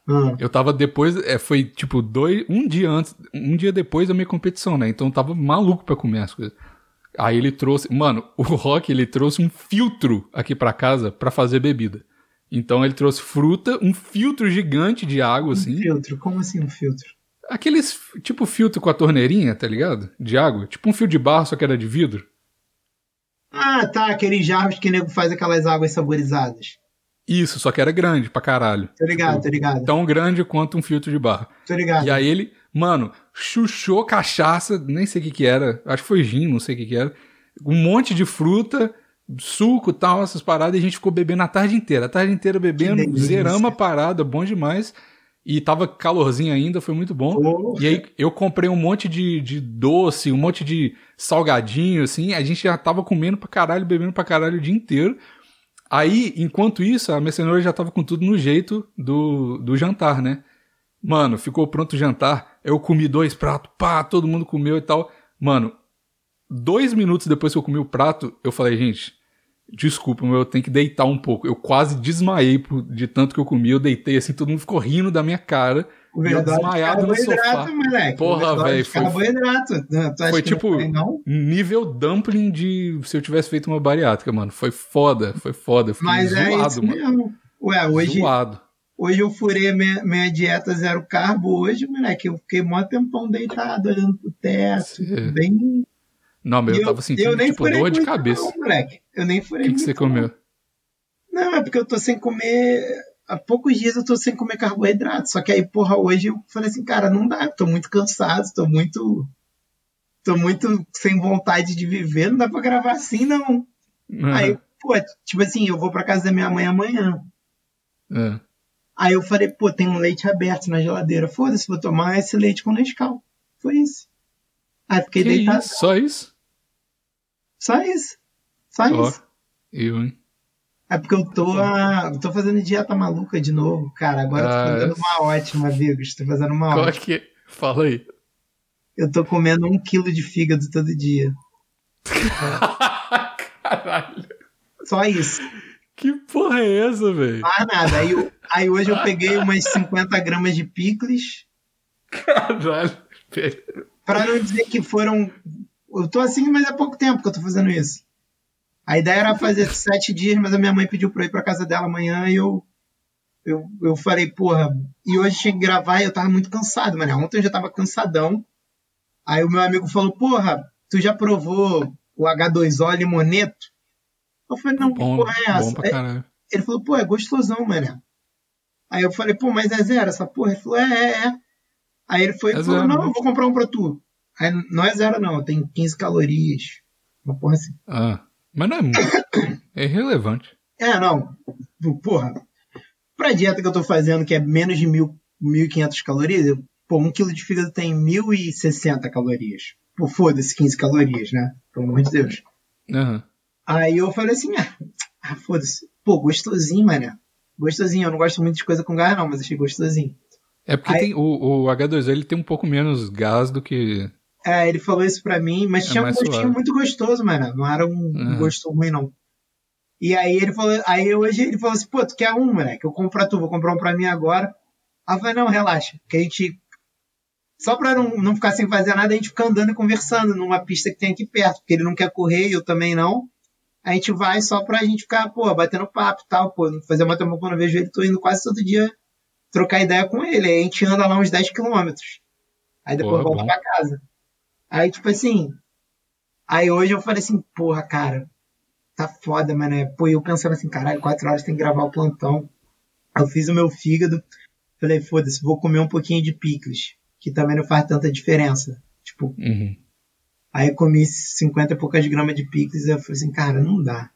Ah, Eu tava depois, é, foi tipo dois, um dia antes, um dia depois da minha competição, né? Então eu tava maluco pra comer as coisas. Aí ele trouxe, mano, o Rock ele trouxe um filtro aqui pra casa pra fazer bebida. Então ele trouxe fruta, um filtro gigante de água, um assim. filtro, como assim um filtro? Aqueles, tipo, filtro com a torneirinha, tá ligado? De água. Tipo um fio de barro, só que era de vidro. Ah, tá, aqueles jarros que o nego faz aquelas águas saborizadas. Isso, só que era grande pra caralho. Tô ligado, tô ligado, Tão grande quanto um filtro de barro. tô ligado. E aí ele, mano, chuchou cachaça, nem sei o que que era. Acho que foi gin, não sei o que que era. Um monte de fruta, suco e tal, essas paradas. E a gente ficou bebendo a tarde inteira. A tarde inteira bebendo, zeramos a parada, bom demais. E tava calorzinho ainda, foi muito bom. Porra. E aí eu comprei um monte de, de doce, um monte de salgadinho, assim. A gente já tava comendo pra caralho, bebendo pra caralho o dia inteiro. Aí, enquanto isso, a mercenária já tava com tudo no jeito do, do jantar, né? Mano, ficou pronto o jantar. Eu comi dois pratos, pá, todo mundo comeu e tal. Mano, dois minutos depois que eu comi o prato, eu falei, gente, desculpa, mas eu tenho que deitar um pouco. Eu quase desmaiei por- de tanto que eu comi. Eu deitei assim, todo mundo ficou rindo da minha cara. Verdade desmaiado no carboidrato, sofá. moleque. Porra, velho, foi- Foi tipo foi, não? nível dumpling de se eu tivesse feito uma bariátrica, mano. Foi foda, foi foda. Eu Fiquei Mas é zoado, isso mano. mesmo. Ué, hoje, Zoado. hoje eu furei minha, minha dieta zero carbo. Hoje, moleque, eu fiquei mó tempão deitado, olhando pro teto. Sim. Bem. Não, mas E eu tava sentindo, tipo, furei dor de cabeça. Não, moleque. Eu nem O furei que, que você não. comeu? Não, é porque eu tô sem comer. Há poucos dias eu tô sem comer carboidrato. Só que aí, porra, hoje eu falei assim, cara, não dá. Eu tô muito cansado, tô muito. Tô muito sem vontade de viver. Não dá pra gravar assim, não. Aí, pô, tipo assim, eu vou pra casa da minha mãe amanhã. É. Aí eu falei, pô, tem um leite aberto na geladeira. Foda-se, vou tomar esse leite com Nescau. Foi isso. Aí fiquei Que deitado. isso? Só isso? Só isso. Só isso. Eu, hein? É porque eu tô, ah, eu tô fazendo dieta maluca de novo, cara. Agora eu tô Ah, fazendo é. uma ótima, Vigos. Tô fazendo uma Qual ótima. que é? Fala aí. Eu tô comendo um quilo de fígado todo dia. Caralho. Só isso. Que porra é essa, velho? Mais nada. Aí, eu- aí hoje eu peguei umas 50 gramas de picles. Caralho. Pra não dizer que foram. Eu tô assim, mas há pouco tempo que eu tô fazendo isso. A ideia era fazer sete dias, mas a minha mãe pediu pra eu ir pra casa dela amanhã e eu. Eu, eu falei, porra. E hoje tinha que gravar e eu tava muito cansado, mano. Ontem eu já tava cansadão. Aí o meu amigo falou, porra, tu já provou o H2O limoneto? Eu falei, não, que Bom, porra é essa? Ele falou, pô, é gostosão, mano. Aí eu falei, pô, mas é zero essa porra? Ele falou, é, é, é. Aí ele foi e É falou, zero, não, né? eu vou comprar um pra tu. Aí não é zero, não, tem 15 calorias. Uma porra assim. Ah, mas não é muito. É irrelevante. É, não. Porra. Pra dieta que eu tô fazendo, que é menos de mil, 1.500 calorias, eu, pô, um quilo de fígado tem 1.060 calorias. Pô, foda-se, 15 calorias, né? Pelo amor de Deus. Aham. Aí eu falei assim, ah, ah, foda-se. Pô, gostosinho, mané. Gostosinho. Eu não gosto muito de coisa com gás, não, mas achei gostosinho. É porque Aí- tem, o, o H2O ele tem um pouco menos gás do que. É, ele falou isso pra mim, mas É tinha um gostinho suave. muito gostoso, mano. Não era um, um Uhum. gosto ruim, não. E aí ele falou, aí hoje ele falou assim, pô, tu quer um, moleque? Eu compro pra tu, vou comprar um pra mim agora. Aí eu falei, não, relaxa, que a gente. Só pra não, não ficar sem fazer nada, a gente fica andando e conversando numa pista que tem aqui perto, porque ele não quer correr, eu também não. A gente vai só pra gente ficar, pô, batendo papo e tal, pô. Fazer uma temporada quando eu vejo ele, tô indo quase todo dia trocar ideia com ele. Aí a gente anda lá uns 10 quilômetros. Aí depois Porra, volta bom. pra casa. Aí, tipo assim. Aí hoje eu falei assim, porra, cara, tá foda, mano. Pô, eu pensando assim, caralho, quatro horas tem que gravar o plantão. Eu fiz o meu fígado, falei, foda-se, vou comer um pouquinho de picles, que também não faz tanta diferença. Tipo, Uhum. aí comi 50 e poucas gramas de picles e eu falei assim, cara, não dá.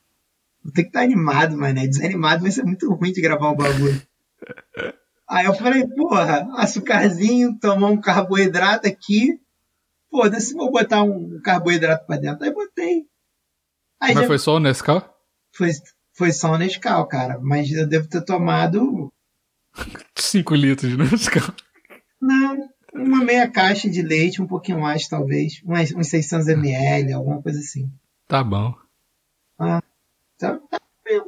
Vou ter que estar animado, mano. Desanimado vai ser muito ruim de gravar o bagulho. Aí eu falei, porra, açucarzinho, tomar um carboidrato aqui. Foda-se, vou botar um carboidrato pra dentro. Aí botei. Aí Mas já foi só o Nescau? foi, foi só o Nescau, cara. Mas eu devo ter tomado, 5 litros de Nescau. não, uma meia caixa de leite, um pouquinho mais, talvez. Uns, uns 600 ml, alguma coisa assim. Tá bom. Tá, tá,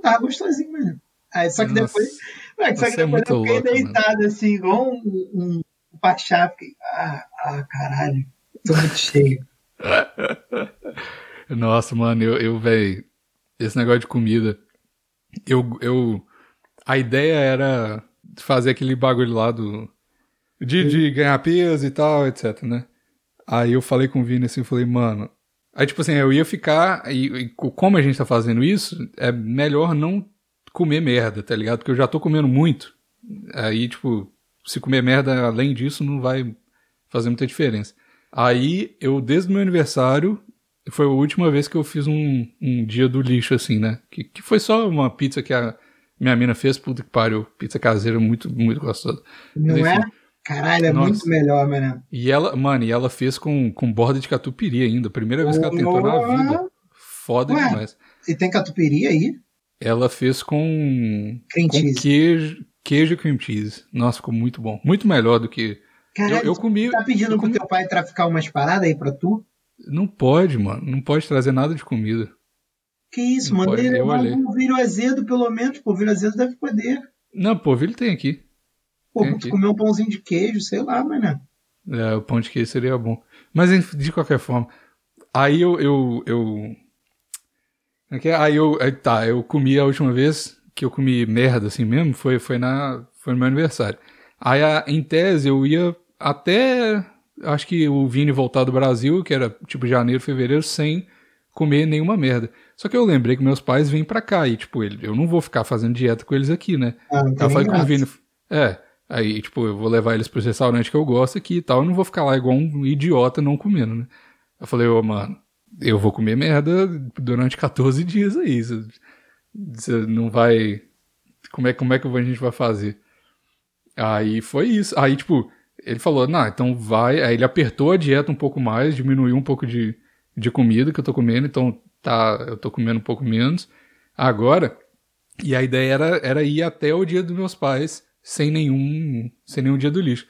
tava gostosinho, mano. Aí, só que Nossa, depois, Moleque, só que é depois muito eu fiquei louco, mano. deitado assim, igual um, um, um pachá. Fiquei, ah, ah, caralho, tô muito cheio. Nossa, mano, eu, eu velho, esse negócio de comida, eu, eu, a ideia era fazer aquele bagulho lá do, de, de ganhar peso e tal, etc, né? Aí eu falei com o Vini assim, eu falei, mano, aí tipo assim, eu ia ficar, e, e como a gente tá fazendo isso, é melhor não comer merda, tá ligado? Porque eu já tô comendo muito, aí tipo, se comer merda além disso não vai fazer muita diferença. Aí eu, desde o meu aniversário, foi a última vez que eu fiz um, um dia do lixo, assim, né? Que, que foi só uma pizza que a minha mina fez, puta que pariu. Pizza caseira muito, muito gostosa. Não Mas, é? enfim. Caralho, é Nossa. muito melhor, mano. E ela, mano, e ela fez com, com borda de catupiry ainda. Primeira vez que ela tentou na vida. Foda Ué. demais. E tem catupiry aí? Ela fez com, Cream com cheese. queijo, queijo e cream cheese. Nossa, ficou muito bom. Muito melhor do que. Caralho, eu, eu comi. tá pedindo eu pro comi- teu pai traficar umas paradas aí pra tu? Não pode, mano. Não pode trazer nada de comida. Que isso, Não mano? pode, Ele eu olhei. um vírus azedo, pelo menos. Pô, vírus azedo deve poder. Não, pô, ele tem aqui. Pô, Tem tu aqui. comer um pãozinho de queijo, sei lá, mano. É, o pão de queijo seria bom. Mas de qualquer forma. Aí eu. eu, eu... é é? Aí eu. Aí, tá, eu comi a última vez que eu comi merda assim mesmo, foi, foi, na, foi no meu aniversário. Aí a- em tese eu ia até. Acho que o Vini voltar do Brasil, que era tipo janeiro, fevereiro, sem comer nenhuma merda. Só que eu lembrei que meus pais vêm pra cá e, tipo, ele, eu não vou ficar fazendo dieta com eles aqui, né? Ah, eu falei com o. Vini, é, aí, tipo, eu vou levar eles pros restaurantes que eu gosto aqui e tal, eu não vou ficar lá igual um idiota não comendo, né? Eu falei, ô, mano, eu vou comer merda durante 14 dias aí, você não vai, como é, como é que a gente vai fazer? Aí foi isso, aí, tipo, ele falou, não, então vai, aí ele apertou a dieta um pouco mais, diminuiu um pouco de, de comida que eu tô comendo, então tá, eu tô comendo um pouco menos, agora... E a ideia era, era ir até o dia dos meus pais sem nenhum, sem nenhum dia do lixo.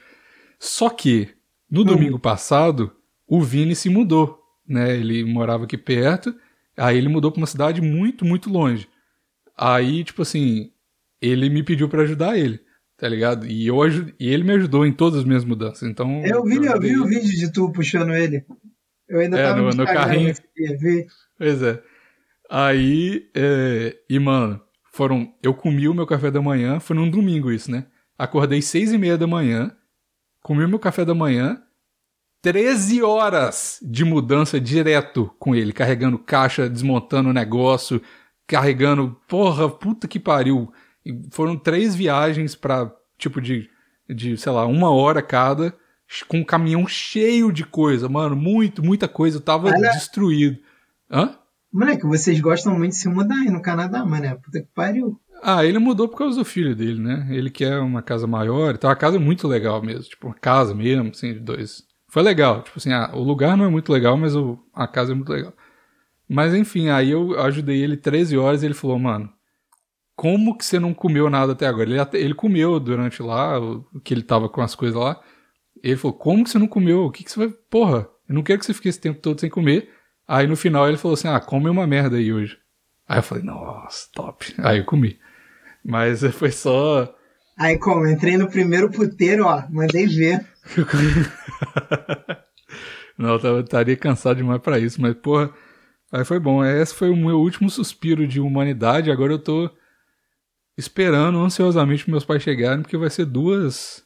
Só que, no domingo passado, o Vini se mudou, né? Ele morava aqui perto, aí ele mudou pra uma cidade muito, muito longe. Aí, tipo assim, ele me pediu pra ajudar ele, tá ligado? E, eu, e ele me ajudou em todas as minhas mudanças, então... Eu vi, eu ajudei vi o vídeo de tu puxando ele. Eu ainda É, tava no- no, carrinho. dia, vi. Pois é. Aí, é, e mano, foram. Eu comi o meu café da manhã, foi num domingo isso, né? Acordei seis e meia da manhã, comi o meu café da manhã, 13 horas de mudança direto com ele, carregando caixa, desmontando o negócio, carregando. Porra, puta que pariu. E foram três viagens pra, tipo, de, de, sei lá, uma hora cada, com um caminhão cheio de coisa, mano. Muito, muita coisa. Eu tava Olha- destruído. Hã? Moleque, vocês gostam muito de se mudar aí no Canadá, mano. Puta que pariu. Ah, ele mudou por causa do filho dele, né? Ele quer uma casa maior, então a casa é muito legal mesmo, tipo, uma casa mesmo, assim, de dois. Foi legal, tipo assim, ah, o lugar não é muito legal, mas o, a casa é muito legal. Mas enfim, aí eu ajudei ele 13 horas e ele falou, mano, como que você não comeu nada até agora? Ele, até- ele comeu durante lá, o que ele tava com as coisas lá. Ele falou, como que você não comeu? O que que você vai... Porra, eu não quero que você fique esse tempo todo sem comer. Aí no final ele falou assim, ah, come uma merda aí hoje. Aí eu falei, nossa, top. Aí eu comi. Mas foi só... Aí como? Entrei no primeiro puteiro, ó. Mandei ver. Não, eu estaria cansado demais pra isso, mas porra, aí foi bom. Esse foi o meu último suspiro de humanidade. Agora eu tô esperando ansiosamente meus pais chegarem, porque vai ser duas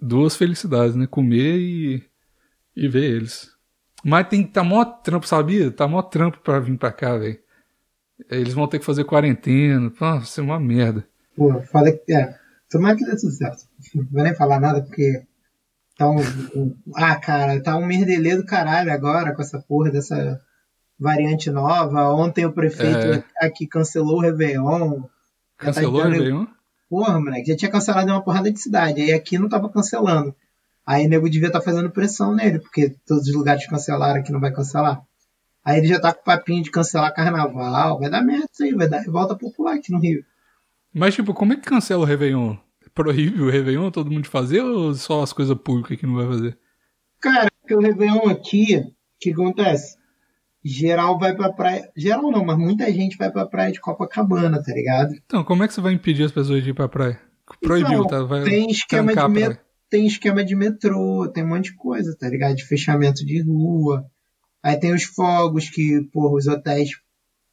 duas felicidades, né? Comer e, e ver eles. Mas tem tá mó trampo, sabia? Tá mó trampo pra vir pra cá, velho. Eles vão ter que fazer quarentena. Nossa, vai ser uma merda. Pô, foda que. É, tomara que dê certo. Não vou nem falar nada porque. Tá um, um- ah, cara, tá um merdelê do caralho agora com essa porra dessa variante nova. Ontem o prefeito É. aqui cancelou o Réveillon. Tá Cancelou o entrando- Réveillon? Porra, moleque, já tinha cancelado uma porrada de cidade. Aí aqui não tava cancelando. Aí o nego devia estar fazendo pressão nele, porque todos os lugares cancelaram, aqui não vai cancelar. Aí ele já tá com papinho de cancelar carnaval. Vai dar merda isso aí, vai dar revolta popular aqui no Rio. Mas, tipo, como é que cancela o Réveillon? Proíbe o Réveillon todo mundo fazer ou só as coisas públicas que não vai fazer? Cara, porque o Réveillon aqui, o que acontece? Geral vai pra praia. Geral não, mas muita gente vai pra praia de Copacabana, tá ligado? Então, como é que você vai impedir as pessoas de ir pra praia? Proibiu, Então, tá? Vai tem esquema de met- tem esquema de metrô, tem um monte de coisa, tá ligado? De fechamento de rua. Aí tem os fogos que, porra, os hotéis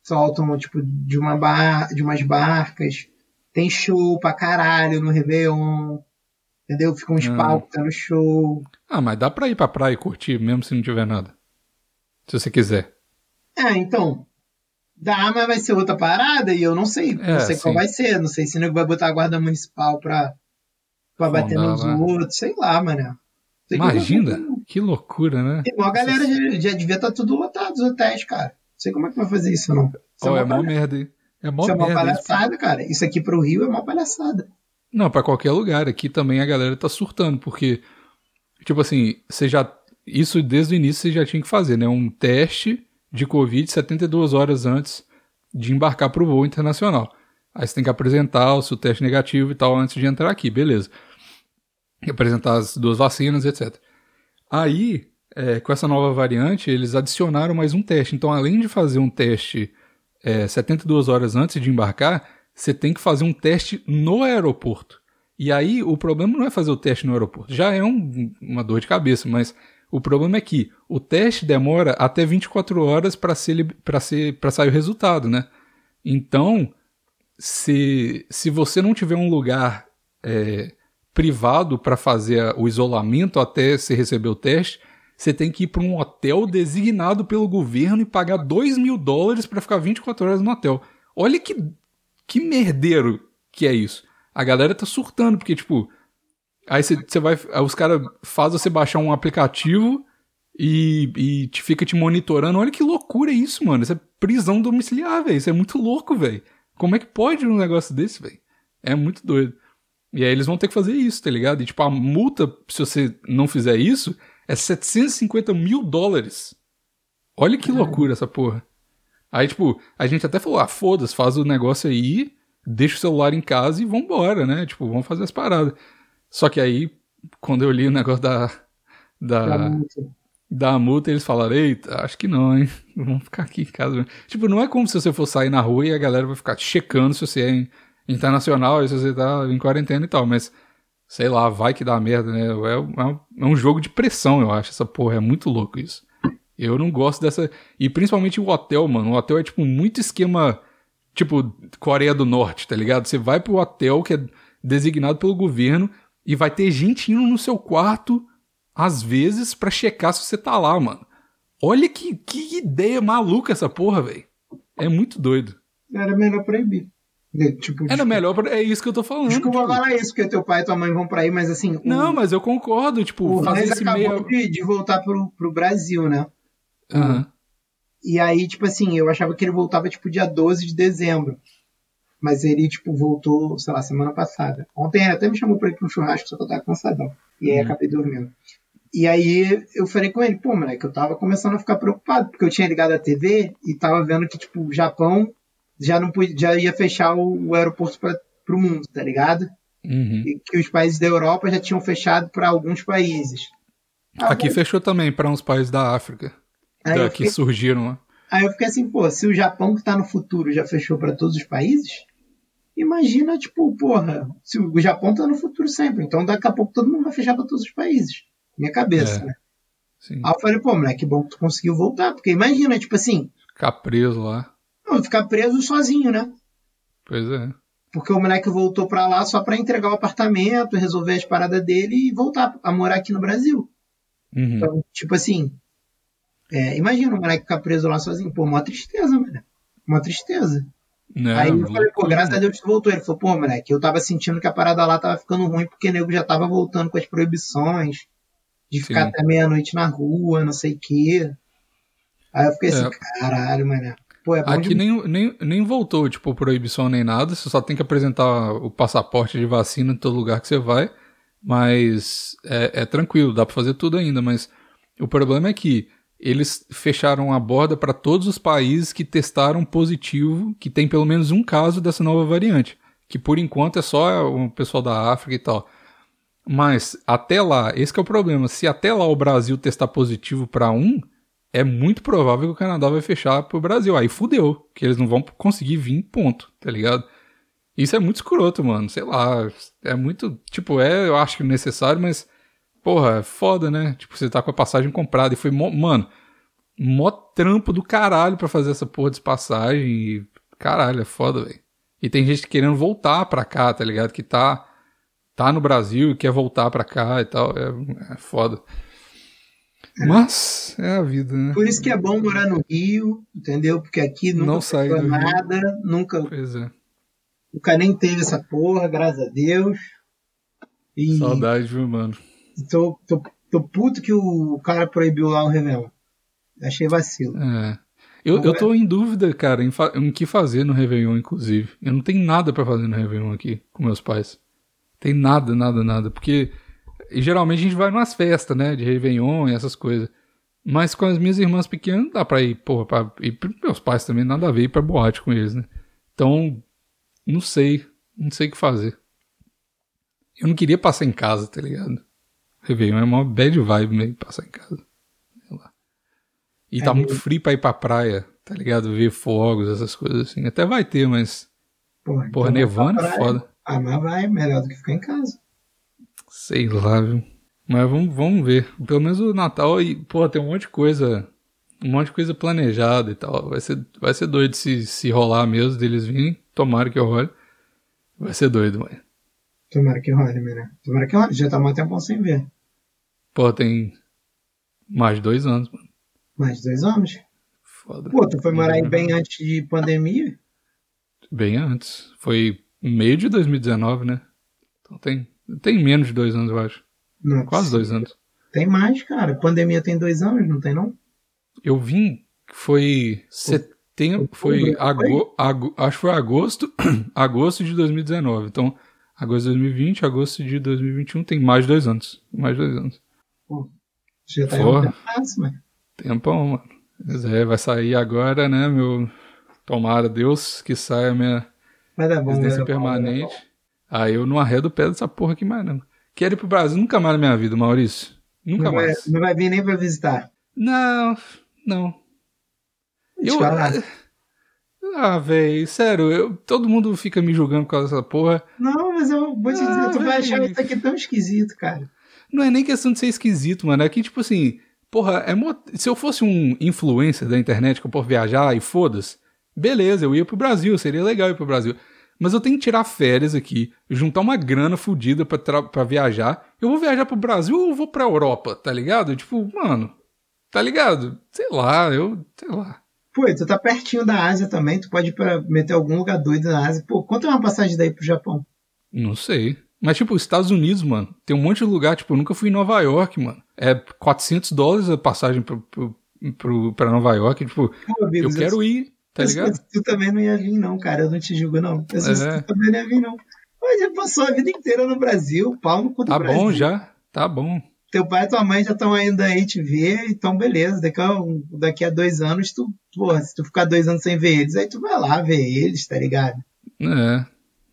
soltam, tipo, de, uma bar... de umas barcas. Tem show pra caralho no Réveillon. Entendeu? Fica uns Ah. palcos tá no show. Ah, mas dá pra ir pra praia e curtir, mesmo se não tiver nada. Se você quiser. É, então. Dá, mas vai ser outra parada e eu não sei. É, não sei qual sim. vai ser. Não sei se o nego vai botar a guarda municipal pra, pra bater nos lá. outros. Sei lá, mano. Que Imagina, fazer. que loucura, né? Irmão, a galera já, já devia estar tudo lotado os hotéis, cara. Não sei como é que vai fazer isso, não. Isso Ó, é é uma, mó merda, hein? É mó isso é uma merda. isso. palhaçada, cara. Isso aqui pro Rio é uma palhaçada. Não, pra qualquer lugar. Aqui também a galera tá surtando, porque, tipo assim, você já. Isso desde o início você já tinha que fazer, né? Um teste de Covid 72 horas antes de embarcar pro voo internacional. Aí você tem que apresentar o seu teste negativo e tal antes de entrar aqui, beleza. E apresentar as duas vacinas, etc. Aí, é, com essa nova variante, eles adicionaram mais um teste. Então, além de fazer um teste é, 72 horas antes de embarcar, você tem que fazer um teste no aeroporto. E aí, o problema não é fazer o teste no aeroporto. Já é um- uma dor de cabeça, mas o problema é que o teste demora até 24 horas para ser, ser, sair o resultado, né? Então, se, se você não tiver um lugar é, privado para fazer o isolamento até você receber o teste, você tem que ir para um hotel designado pelo governo e pagar 2 mil dólares para ficar 24 horas no hotel. Olha que, que merdeiro que é isso. A galera tá surtando, porque, tipo, aí você vai. os caras fazem você baixar um aplicativo e, e te fica te monitorando. Olha que loucura é isso, mano. Isso é prisão domiciliar, velho. Isso é muito louco, velho. Como é que pode um negócio desse, velho? É muito doido. E aí eles vão ter que fazer isso, tá ligado? E tipo, a multa, se você não fizer isso, é 750 mil dólares. Olha que loucura essa porra. Aí, tipo, a gente até falou, ah, foda-se, faz o negócio aí, deixa o celular em casa e vambora, né? Tipo, vamos fazer as paradas. Só que aí, quando eu li o negócio da, Pra da, multa. da multa, eles falaram, eita, acho que não, hein? Vamos ficar aqui em casa. mesmo." Tipo, não é como se você for sair na rua e a galera vai ficar checando se você é in- internacional e se você tá em quarentena e tal, mas sei lá, vai que dá merda, né? É, um- é um jogo de pressão, eu acho, essa porra. É muito louco isso. Eu não gosto dessa. E principalmente o hotel, mano. O hotel é, tipo, muito esquema. Tipo, Coreia do Norte, tá ligado? Você vai pro hotel que é designado pelo governo e vai ter gente indo no seu quarto, às vezes, pra checar se você tá lá, mano. Olha que, que ideia maluca essa porra, velho. É muito doido. Era melhor proibir. Tipo, Era melhor. pra- É isso que eu tô falando. Desculpa tipo. falar isso, porque teu pai e tua mãe vão pra aí, mas assim. o- Não, mas eu concordo. Tipo, o fazer esse acabou meio. de, de voltar pro, pro Brasil, né? Aham. E aí, tipo assim, eu achava que ele voltava, tipo, dia 12 de dezembro. Mas ele, tipo, voltou, sei lá, semana passada. Ontem ele até me chamou pra ir pra um churrasco, só que eu tava cansadão. E aí Uhum. acabei dormindo. E aí eu falei com ele, pô, moleque, eu tava começando a ficar preocupado, porque eu tinha ligado a TV e tava vendo que, tipo, o Japão já não podia, já ia fechar o, o aeroporto pra, pro mundo, tá ligado? Uhum. E que os países da Europa já tinham fechado pra alguns países. Ah, Aqui fechou também para uns países da África. Aí eu da- que fiquei- surgiram lá. Aí eu fiquei assim, pô, se o Japão que tá no futuro já fechou pra todos os países, imagina, tipo, porra, se o Japão tá no futuro sempre, então daqui a pouco todo mundo vai fechar pra todos os países. Minha cabeça, É. né? Sim. Aí eu falei, pô, moleque, que bom que tu conseguiu voltar, porque imagina, tipo assim, Ficar preso lá. não, ficar preso sozinho, né? Pois é. Porque o moleque voltou pra lá só pra entregar o apartamento, resolver as paradas dele e voltar a morar aqui no Brasil. Uhum. Então, tipo assim, é, imagina o moleque ficar preso lá sozinho. Pô, uma tristeza, mano. Uma tristeza. Né? Aí eu falei, pô, graças a Deus tu voltou. Ele falou, pô, moleque, eu tava sentindo que a parada lá tava ficando ruim porque o nego já tava voltando com as proibições de ficar Sim. até meia-noite na rua, não sei o quê. Aí eu fiquei assim, É. caralho, mano. Pô, é Aqui de... nem, nem, nem voltou, tipo, proibição nem nada. Você só tem que apresentar o passaporte de vacina em todo lugar que você vai. Mas é, é tranquilo, dá pra fazer tudo ainda. Mas o problema é que eles fecharam a borda para todos os países que testaram positivo, que tem pelo menos um caso dessa nova variante. Que por enquanto é só o pessoal da África e tal. Mas até lá, esse é o problema. Se até lá o Brasil testar positivo para um, é muito provável que o Canadá vai fechar pro Brasil. Aí fudeu, que eles não vão conseguir vir, ponto, tá ligado? Isso é muito escroto, mano. Sei lá, é muito, tipo, é, eu acho que necessário, mas porra, é foda, né? Tipo, você tá com a passagem comprada e foi, mó, mano, mó trampo do caralho pra fazer essa porra de passagem e caralho, é foda, velho. E tem gente querendo voltar pra cá, tá ligado? Que tá tá no Brasil e quer voltar pra cá e tal, é, é foda. Mas é a vida, né? Por isso que é bom morar no Rio, entendeu? Porque aqui nunca Não Rio. nada, nunca, Pois é. nunca nem teve essa porra, graças a Deus. E Saudade, viu, mano? Tô, tô, tô puto que o cara proibiu lá o Réveillon. Achei vacilo. É. Eu, eu tô em dúvida, cara, em, fa- em que fazer no Réveillon, inclusive. Eu não tenho nada pra fazer no Réveillon aqui com meus pais. Tem nada, nada, nada. Porque geralmente a gente vai numas festas, né? De Réveillon e essas coisas. Mas com as minhas irmãs pequenas, não dá pra ir, porra, pra, e meus pais também, nada a ver ir pra boate com eles, né? Então, não sei. Não sei o que fazer. Eu não queria passar em casa, tá ligado? Réveillon é uma bad vibe meio passar em casa. E É tá meio- muito frio pra ir pra praia, tá ligado? Ver fogos, essas coisas assim. Até vai ter, mas. Porra, Porra, então nevando é foda. Ah, mas vai, melhor do que ficar em casa. Sei lá, viu? Mas vamos, vamos ver. Pelo menos o Natal e, pô, tem um monte de coisa. Um monte de coisa planejada e tal. Vai ser, vai ser doido se, se rolar mesmo deles virem. Tomara que eu role. Vai ser doido, mãe. Tomara que role, né? Tomara que role. Já tá um tempão sem ver. Pô, tem mais de dois anos, mano. Mais de dois anos. Foda. Pô, tu foi morar aí bem antes de pandemia? Bem antes. Foi meio de 2019, né? Então tem, tem menos de dois anos, eu acho. Não, Quase dois anos. Tem mais, cara. Pandemia tem dois anos, não tem não? Eu vim, foi setembro, foi, ago, ago- acho que foi agosto, agosto de 2019. Então, agosto de 2020, agosto de 2021, tem mais dois anos. Mais de dois anos. Pô, já tá Porra. um pedaço, mano. Tempão, mano. Mas é, vai sair agora, né, meu... Tomara Deus que saia a minha Mas é bom, residência né? permanente. Aí eu não arredo o pé dessa porra aqui mais, não. Quero ir pro Brasil nunca mais na minha vida, Maurício. Nunca Não vai, mais. não vai vir nem pra visitar. Não, não. Eu. eu falar. Ah, velho, sério, eu, todo mundo fica me julgando por causa dessa porra. Não, mas eu vou te dizer, Ah, tu vai véi. achar isso aqui tão esquisito, cara. Não é nem questão de ser esquisito, mano. É que, tipo assim, porra, é mó- se eu fosse um influencer da internet que eu posso viajar e foda-se, beleza, eu ia pro Brasil, seria legal ir pro Brasil. Mas eu tenho que tirar férias aqui, juntar uma grana fodida pra, tra- pra viajar. Eu vou viajar pro Brasil ou eu vou pra Europa, tá ligado? Tipo, mano, tá ligado? Sei lá, eu. Sei lá. Pô, tu tá pertinho da Ásia também, tu pode ir pra meter algum lugar doido na Ásia. Pô, quanto é uma passagem daí pro Japão? Não sei. Mas, tipo, Estados Unidos, mano, tem um monte de lugar. Tipo, eu nunca fui em Nova York, mano. É 400 dólares a passagem pro, pro, pro, pra Nova York. Tipo, Pô, eu amigos, quero ir, tá eu- ligado? Tu também não ia vir, não, cara. Eu não te julgo, não. Eu É. que tu também não ia vir, não. Mas já passou a vida inteira no Brasil, pau no cu do Tá Brasil. bom já, tá bom. Teu pai e tua mãe já estão indo aí te ver, então beleza. Daqui a, um- daqui a dois anos, tu, porra, se tu ficar dois anos sem ver eles, aí tu vai lá ver eles, tá ligado? É,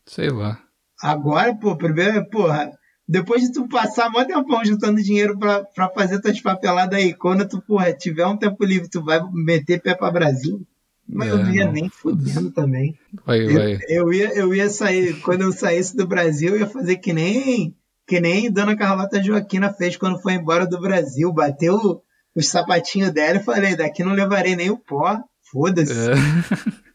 sei lá. Agora, pô, primeiro, porra, depois de tu passar mó tempão juntando dinheiro pra, pra fazer tuas papeladas aí, quando tu, porra, tiver um tempo livre, tu vai meter pé pra Brasil. Mas eu É, não ia não, nem fudendo também. Vai, Eu, vai. eu, ia, eu ia sair, quando eu saísse do Brasil, eu ia fazer que nem, que nem Dona Carlota Joaquina fez quando foi embora do Brasil. Bateu os sapatinhos dela e falei, daqui não levarei nem o pó. Foda-se. É,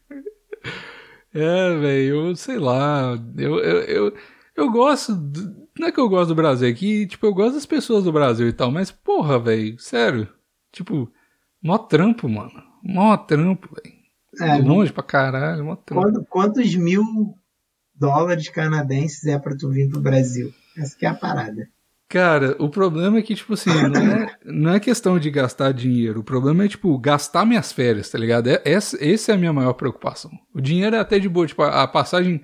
é velho, eu sei lá. Eu, eu, eu, eu gosto. do- Não é que eu gosto do Brasil, é que, tipo, eu gosto das pessoas do Brasil e tal, mas, porra, velho, sério. Tipo, mó trampo, mano. Mó trampo, velho. É, Longe pra caralho, mó trampo. quantos mil dólares canadenses é pra tu vir pro Brasil? Essa que é a parada. Cara, o problema é que, tipo assim, não é, não é questão de gastar dinheiro. O problema é, tipo, gastar minhas férias, tá ligado? É, essa, essa é a minha maior preocupação. O dinheiro é até de boa. Tipo, a, a passagem,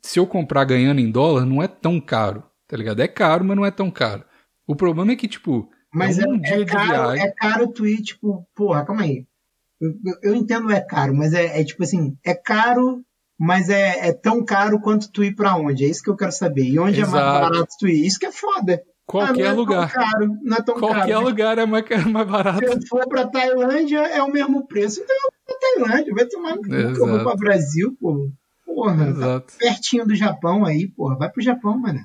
se eu comprar ganhando em dólar, não é tão caro, tá ligado? É caro, mas não é tão caro. O problema é que, tipo, Mas é, um é dia de caro, viagem. é caro tu ir, tipo, porra, calma aí. Eu, eu- eu entendo é caro, mas é, é tipo assim, é caro, mas é, é tão caro quanto tu ir pra onde? É isso que eu quero saber. E onde é mais Exato. barato tu ir? Isso que é foda. Ah, Qualquer não é lugar. Tão caro, é Qualquer caro. lugar é mais, é mais barato. Se eu for pra Tailândia, é o mesmo preço. Então eu vou pra Tailândia, vai tomar no eu vou pra Brasil, pô. Porra, tá Exato. pertinho do Japão aí, porra. Vai pro Japão, mano.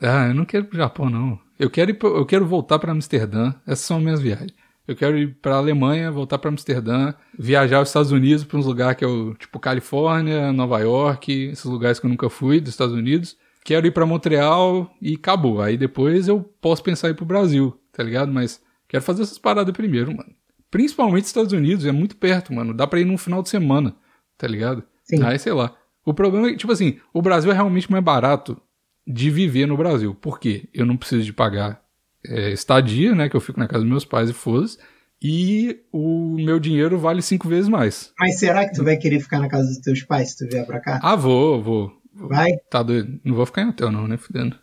Ah, eu não quero ir pro Japão, não. Eu quero, eu quero voltar pra Amsterdã. Essas são as minhas viagens. Eu quero ir pra Alemanha, voltar pra Amsterdã, viajar aos Estados Unidos pra uns lugares que eu, tipo Califórnia, Nova York, esses lugares que eu nunca fui dos Estados Unidos. Quero ir pra Montreal e acabou. Aí depois eu posso pensar em ir pro Brasil, tá ligado? Mas quero fazer essas paradas primeiro, mano. Principalmente Estados Unidos, é muito perto, mano. Dá pra ir num final de semana, tá ligado? Sim. Aí, sei lá. O problema é que, tipo assim, o Brasil é realmente mais barato de viver no Brasil. Por quê? Eu não preciso de pagar é, estadia, né? Que eu fico na casa dos meus pais e foda-se. E o meu dinheiro vale cinco vezes mais. Mas será que tu vai querer ficar na casa dos teus pais se tu vier pra cá? Ah, vou, vou. Vai? Tá doido. Não vou ficar em hotel, não, né? Fudendo.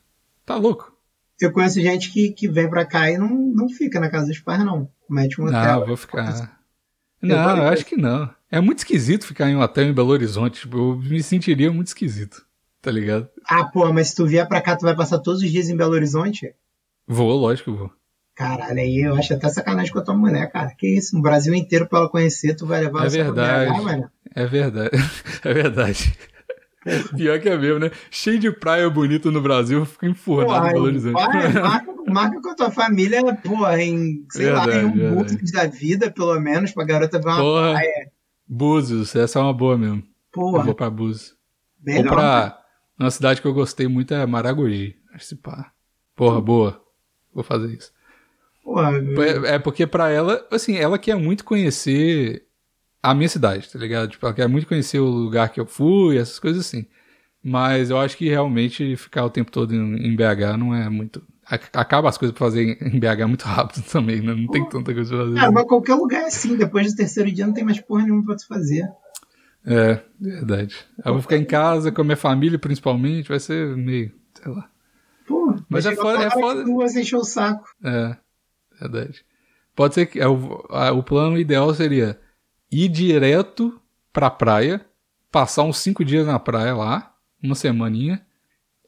Tá louco. Eu conheço gente que, que vem pra cá e não, não fica na casa dos pais, não. Mete um hotel. Não, vou ficar. Não, eu acho que não. É muito esquisito ficar em um hotel em Belo Horizonte. Tipo, eu me sentiria muito esquisito. Tá ligado? Ah, pô, mas se tu vier pra cá, tu vai passar todos os dias em Belo Horizonte? Vou, lógico que vou. Caralho, aí eu acho até sacanagem com a tua mulher, cara. Que isso, no Brasil inteiro pra ela conhecer, tu vai levar É ela verdade. BH, mano. É verdade. É verdade. Pior que é mesmo, né? Cheio de praia bonita no Brasil, enfurnado em Belo Horizonte. vai, marca, marca com a tua família, porra, em, sei lá, Verdade, em um booking da vida, pelo menos, pra garota ver uma Porra. praia. Búzios, essa é uma boa mesmo. Eu Porra, vou pra Búzios. Ou melhor. pra uma cidade que eu gostei muito é Maragogi. Que pá. Porra, boa. Vou fazer isso. Porra, É, é porque pra ela, assim, ela quer muito conhecer a minha cidade, tá ligado? Tipo, ela quer muito conhecer o lugar que eu fui, essas coisas assim. Mas eu acho que realmente ficar o tempo todo em, em BH não é muito. ac- Acaba as coisas pra fazer em BH muito rápido também, né? Não tem tanta coisa pra fazer. Cara, mas qualquer lugar é assim, depois do terceiro dia não tem mais porra nenhuma pra tu fazer. É, verdade. Eu vou ficar em casa com a minha família, principalmente, vai ser meio, sei lá. Pô, Mas é foda- é foda. Você encheu o saco. É, verdade. Pode ser que é o, a- o plano ideal seria ir direto pra praia, passar uns cinco dias na praia lá, uma semaninha,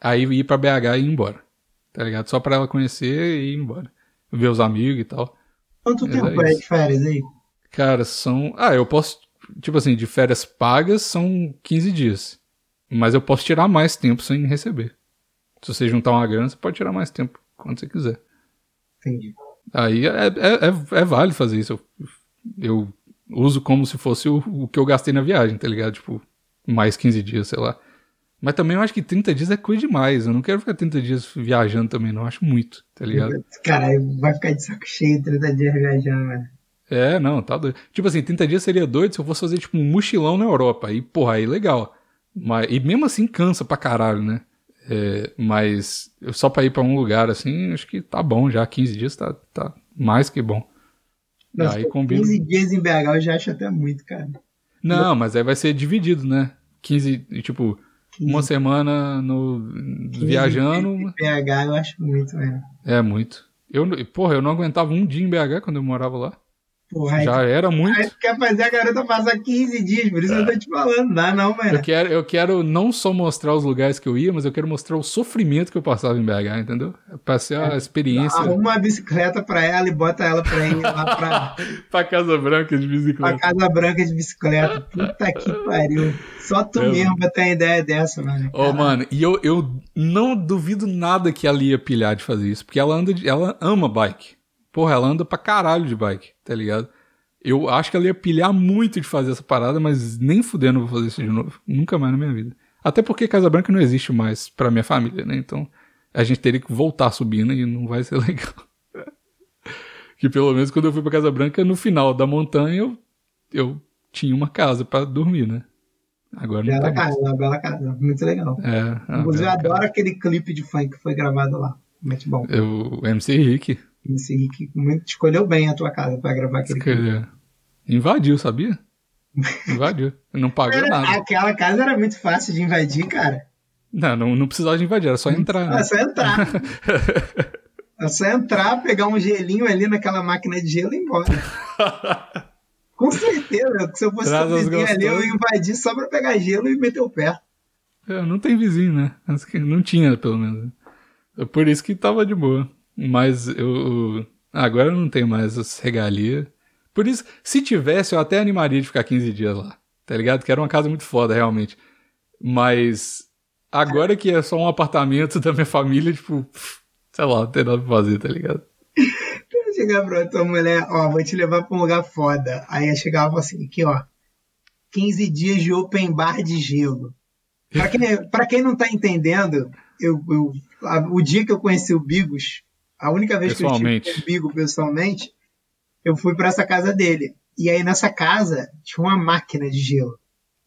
aí ir pra BH e ir embora. Tá ligado? Só pra ela conhecer e ir embora. Ver os amigos e tal. Quanto É tempo é isso. de férias aí? Cara, são. Ah, eu posso. Tipo assim, de férias pagas são 15 dias. Mas eu posso tirar mais tempo sem receber. Se você juntar uma grana, você pode tirar mais tempo quando você quiser. Entendi. Aí é, é, é, é válido fazer isso. Eu, eu uso como se fosse o, o que eu gastei na viagem, tá ligado? Tipo, mais 15 dias, sei lá. Mas também eu acho que 30 dias é coisa demais. Eu não quero ficar 30 dias viajando também, não. Eu acho muito, tá ligado? Cara, vai ficar de saco cheio 30 dias viajando, mano. É, não, tá doido. Tipo assim, 30 dias seria doido se eu fosse fazer, tipo, um mochilão na Europa. Aí, porra, aí legal. Mas, e mesmo assim cansa pra caralho, né? É, mas só pra ir pra um lugar assim, acho que tá bom já. 15 dias tá, tá mais que bom. Nossa, aí combina. 15 dias em BH eu já acho até muito, cara. Não, mas aí vai ser dividido, né? 15, tipo, 15 uma semana no 15 viajando. em BH eu acho muito, velho. É muito. Eu, porra, eu não aguentava um dia em BH quando eu morava lá. Porra, Já era muito. aí quer fazer a garota passar 15 dias, por isso eu tô te falando. Dá não, mano. Eu quero, eu quero não só mostrar os lugares que eu ia, mas eu quero mostrar o sofrimento que eu passava em BH, entendeu? Pra ser a experiência Arruma uma bicicleta pra ela e bota ela pra ir lá pra, pra Casa Branca de pra bicicleta. Casa Branca de bicicleta. Puta que pariu. Só tu É, mesmo pra ter ideia dessa, mano. Ô, mano, e eu, eu não duvido nada que ela ia pilhar de fazer isso, porque ela anda, de- ela ama bike. Porra, ela anda pra caralho de bike, tá ligado? Eu acho que ela ia pilhar muito de fazer essa parada, mas nem fudendo vou fazer isso de novo. Nunca mais na minha vida. Até porque Casa Branca não existe mais pra minha família, né? Então a gente teria que voltar subindo e não vai ser legal. que pelo menos quando eu fui pra Casa Branca, no final da montanha, eu, eu tinha uma casa pra dormir, né? Agora não Bela mais. casa, uma bela casa. Muito legal. É, é, Inclusive, eu é, adoro aquele clipe de funk que foi gravado lá. Muito bom. Eu, o MC Rick, Esse Rick muito, escolheu bem a tua casa pra gravar aquele ele invadiu, sabia? Invadiu. Não pagou Era- nada. aquela casa era muito fácil de invadir, cara. Não, não, não precisava de invadir, era só entrar. É Né? só entrar. é só entrar, pegar um gelinho ali naquela máquina de gelo e ir embora. Com certeza, se eu fosse Traz vizinho ali, eu invadir só pra pegar gelo e meter o pé. É, não tem vizinho, né? Não tinha, pelo menos. É por isso que tava de boa. Mas eu. Agora eu não tenho mais as regalias. Por isso, se tivesse, eu até animaria de ficar 15 dias lá. Tá ligado? Que era uma casa muito foda, realmente. Mas. Agora que é só um apartamento da minha família, tipo. Sei lá, não tem nada pra fazer, tá ligado? Eu chegar pra tua mulher, ó, vou te levar pra um lugar foda. Aí eu chegava assim, aqui, ó. 15 dias de open bar de gelo. Pra quem, pra quem não tá entendendo, eu, eu- o dia que eu conheci o Bigos, a única vez que eu tive Pessoalmente. com o Bigo pessoalmente, eu fui pra essa casa dele. E aí nessa casa tinha uma máquina de gelo.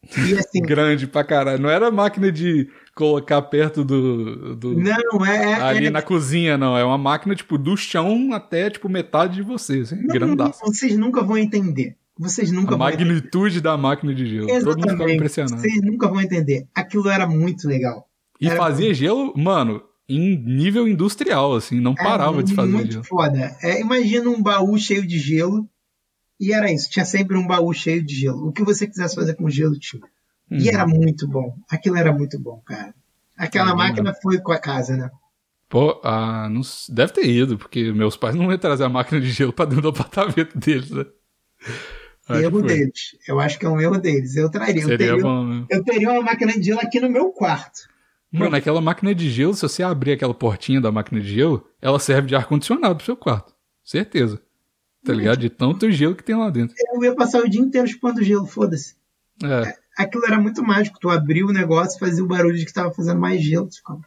E assim, Grande pra caralho. Não era máquina de colocar perto do. do não, é. é- ali é- na cozinha, não. É uma máquina, tipo, do chão até, tipo, metade de você, assim, não, grandaço. Vocês nunca vão entender. Vocês nunca A vão entender. magnitude da máquina de gelo. Todo mundo ficava Exatamente. impressionado. Vocês nunca vão entender. Aquilo era muito legal. E Era fazia gelo, mano, em nível industrial, assim, não Era parava de fazer muito gelo. foda. É, imagina um baú cheio de gelo. E era isso. Tinha sempre um baú cheio de gelo. O que você quisesse fazer com gelo tinha. E Uhum. era muito bom. Aquilo era muito bom, cara. Aquela É, máquina foi com a casa, né? Pô, ah, não deve ter ido, porque meus pais não iam trazer a máquina de gelo pra dentro do apartamento deles, né? Acho erro deles. Eu acho que é um erro deles. Eu traria. Eu teria, bom, né? eu teria uma máquina de gelo aqui no meu quarto. Mano, aquela máquina de gelo, se você abrir aquela portinha da máquina de gelo, ela serve de ar-condicionado pro seu quarto. Certeza. Tá ligado? De tanto gelo que tem lá dentro. Eu ia passar o dia inteiro chupando gelo, foda-se. É. Aquilo era muito mágico. Tu abriu o negócio, fazia o barulho de que tava fazendo mais gelo. Ficava,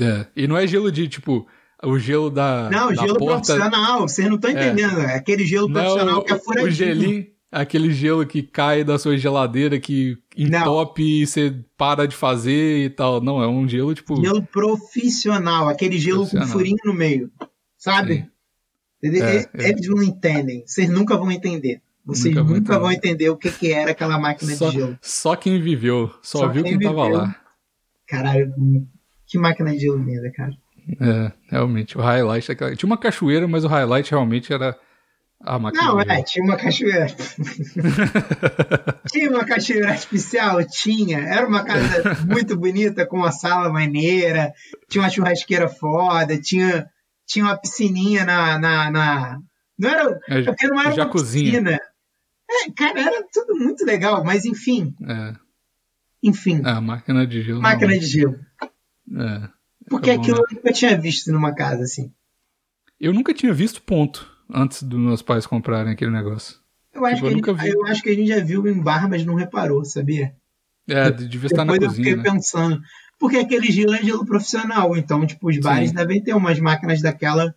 É. E não é gelo de, tipo, o gelo da, Não, da gelo porta. profissional, vocês não estão entendendo. É aquele gelo profissional Não, que é furadinho. o gelinho, aquele gelo que cai da sua geladeira, que entope e você para de fazer e tal. Não, é um gelo, tipo. Gelo profissional, aquele gelo com Profissional. furinho no meio. Sabe? É, é. Eles não entendem. Vocês nunca vão entender. Vocês Nunca nunca, vão entender o que, que era aquela máquina Só, de gelo. só quem viveu, só, Só viu quem quem, tava viveu. lá. Caralho, que máquina de gelo linda, cara. É, realmente. O highlight daquela. Tinha uma cachoeira, mas o highlight realmente era a máquina. Não, é, tinha uma cachoeira. tinha uma cachoeira artificial? Tinha. Era uma casa muito bonita, com uma sala maneira, tinha uma churrasqueira foda, tinha, tinha uma piscininha na. na, na- Não era. É, Porque não era uma piscina. É, cara, era tudo muito legal, mas enfim, É, enfim, a máquina de gelo. máquina de gelo. É. Porque É bom, aquilo né? eu nunca tinha visto numa casa assim. Eu nunca tinha visto ponto antes dos meus pais comprarem aquele negócio. Eu acho, Tipo, eu que, a nunca gente, vi. eu acho que a gente já viu em bar, mas não reparou, sabia? É, de- devia estar na Depois eu cozinha, fiquei né? pensando. Porque aquele gelo é gelo profissional, então, tipo, os bares Sim. devem ter umas máquinas daquela.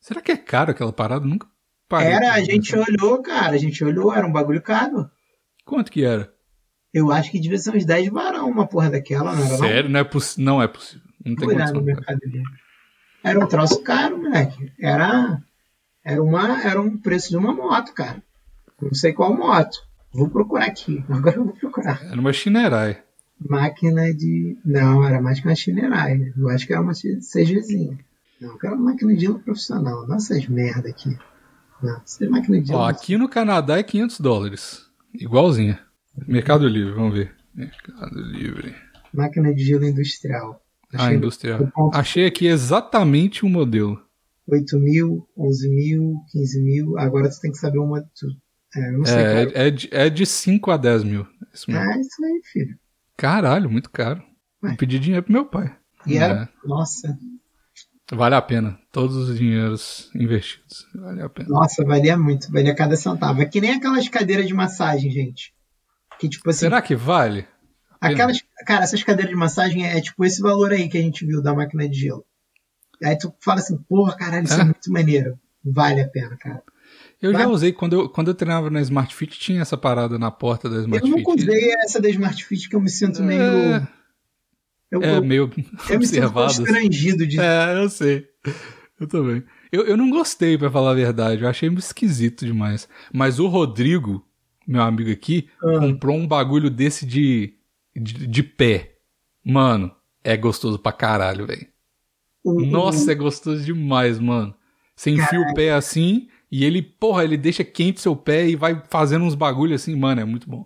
Será que é caro aquela parada? Nunca parei. Era, a gente pensar. olhou, cara, a gente olhou, era um bagulho caro. Quanto que era? Eu acho que devia ser uns 10 varão uma porra daquela, não era Sério? Não é, poss... não é possível. Não não? tem olhar condição. Era um troço caro, moleque. Era, era, uma, era um preço de uma moto, cara. Não sei qual moto. Vou procurar aqui. Agora eu vou procurar. Era uma Shinerai. Máquina de. Não, era mais que uma Shinerai. Eu acho que era uma CGzinha. Não, que era uma máquina de gelo profissional. Não essas merda aqui. Não, isso é máquina de gelo. Ó, aqui no Canadá é 500 dólares. Igualzinha. Mercado Livre, vamos ver. Mercado Livre. Máquina de gelo industrial. Ah, Achei industrial. no ponto Achei aqui exatamente o modelo. 8 mil, 11 mil, 15 mil. Agora tu tem que saber uma. Tu... É, não sei qual É, é, de, é de 5 a 10 mil. Isso mesmo. É isso aí, filho. Caralho, muito caro. Ué. Vou pedir dinheiro pro meu pai. E era. Nossa, É, vale a pena. Todos os dinheiros investidos. Vale a pena. nossa, valia muito. Valia cada centavo. É que nem aquelas cadeiras de massagem, gente. Que tipo assim. Será que vale? Aquelas, cara, essas cadeiras de massagem é, é tipo esse valor aí que a gente viu da máquina de gelo. Aí tu fala assim, porra, caralho, isso é, É? muito maneiro. Vale a pena, cara. Eu Vai- já usei, quando eu, quando eu treinava na Smart Fit, tinha essa parada na porta da Smart Eu Fit. nunca usei essa da Smart Fit que eu me sinto meio. É, eu, é eu- meio eu me sinto observado. assim. constrangido de. É, eu sei. Eu também. Eu, eu não gostei, pra falar a verdade. Eu achei meio esquisito demais. Mas o Rodrigo, meu amigo aqui, Ah. comprou um bagulho desse de, de, de pé. Mano, é gostoso pra caralho, velho. O- o- Nossa, é gostoso demais, mano. Você enfia o pé assim e ele, porra, ele deixa quente seu pé e vai fazendo uns bagulhos assim, mano, é muito bom.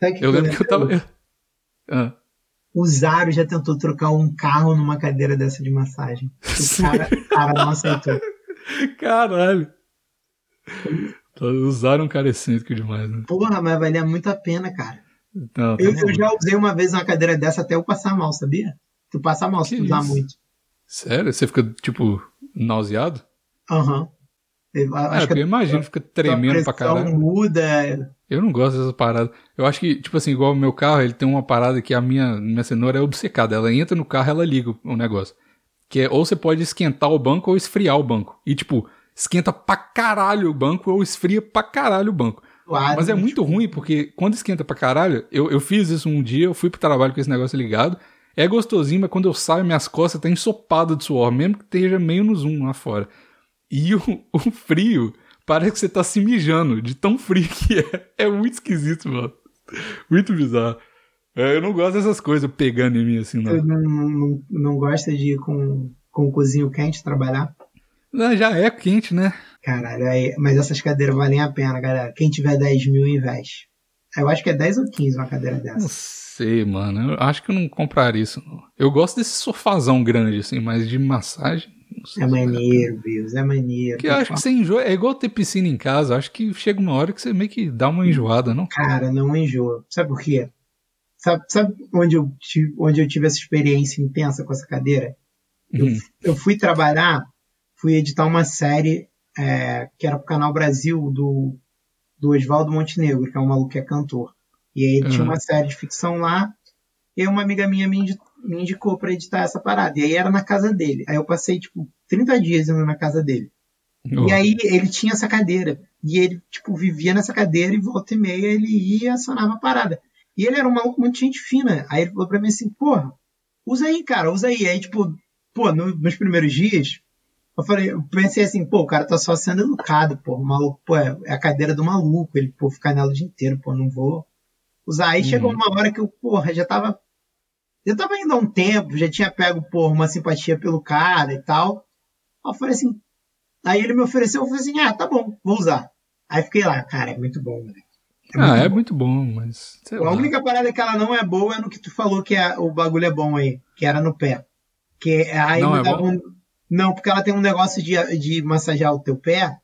sabe o Eu lembro que eu tava. Ah. O Zaro já tentou trocar um carro numa cadeira dessa de massagem. O cara, o cara não aceitou. Caralho. Usaram um cara excêntrico demais, né? Porra, mas valia muito a pena, cara. Não, tá Eu, eu já usei uma vez uma cadeira dessa até eu passar mal, sabia? Tu passa mal se Que tu usar muito. Sério? Você fica, tipo, nauseado? Aham. Eu É, acho eu que imagino, fica tremendo pra caralho. muda. Eu não gosto dessas paradas. Eu acho que, tipo assim, igual o meu carro, ele tem uma parada que a minha, minha cenoura é obcecada. Ela entra no carro, ela liga o negócio. Que é, ou você pode esquentar o banco ou esfriar o banco. E, tipo, esquenta pra caralho o banco ou esfria pra caralho o banco. suado, Mas é muito tipo, ruim, porque quando esquenta pra caralho, eu, eu fiz isso um dia, eu fui pro trabalho com esse negócio ligado. É gostosinho, mas quando eu saio, minhas costas tá ensopadas de suor, mesmo que esteja meio no zoom lá fora. E o, o frio, parece que você tá se mijando, de tão frio que é. É muito esquisito, mano. Muito bizarro. É, eu não gosto dessas coisas pegando em mim assim, Eu não. não, não, não gosto de ir com, com o cozinho quente trabalhar. Não, já é quente, né? Caralho, aí, mas essas cadeiras valem a pena, galera. Quem tiver 10 mil, investe. Eu acho que é 10 ou 15 uma cadeira Não dessa. sei, mano. Eu acho que eu não compraria isso, não. Eu gosto desse sofazão grande, assim, mas de massagem. Não É a maneiro, Bills, é maneiro. Porque eu acho que você enjoa. É igual ter piscina em casa. eu Acho que chega uma hora que você meio que dá uma enjoada, não? Cara, não enjoa. Sabe por quê? Sabe, sabe onde, eu tive, onde eu tive essa experiência intensa com essa cadeira? Eu, Hum. eu fui trabalhar, fui editar uma série é, que era pro Canal Brasil do, do Oswaldo Montenegro, que é um maluco que é cantor. E aí ele tinha Uhum. uma série de ficção lá, e uma amiga minha me, me indicou pra editar essa parada. E aí era na casa dele. Aí eu passei, tipo, 30 dias indo na casa dele. Oh, E aí ele tinha essa cadeira. E ele, tipo, vivia nessa cadeira e volta e meia ele ia e acionava a parada. E ele era um maluco muito gente fina. Aí ele falou pra mim assim, porra, usa aí, cara, usa aí. Aí, tipo, pô, no- nos primeiros dias, eu falei, eu pensei assim, pô, o cara tá só sendo educado, pô, o maluco, pô, é é a cadeira do maluco, ele, pô, ficar nela o dia inteiro, pô, não vou usar. Aí chegou Uhum. uma hora que eu, porra, já tava. Já tava indo há um tempo, já tinha pego, porra, uma simpatia pelo cara e tal. Aí eu falei assim, Aí ele me ofereceu, eu falei assim, ah, tá bom, vou usar. Aí fiquei lá, cara, é muito bom, né? ah, é muito bom, mas. A lá. única parada que ela não é boa é no que tu falou que é- o bagulho é bom aí, que era no pé. Que aí Não me é dava bom? um- Não, porque ela tem um negócio de, de massagear o teu pé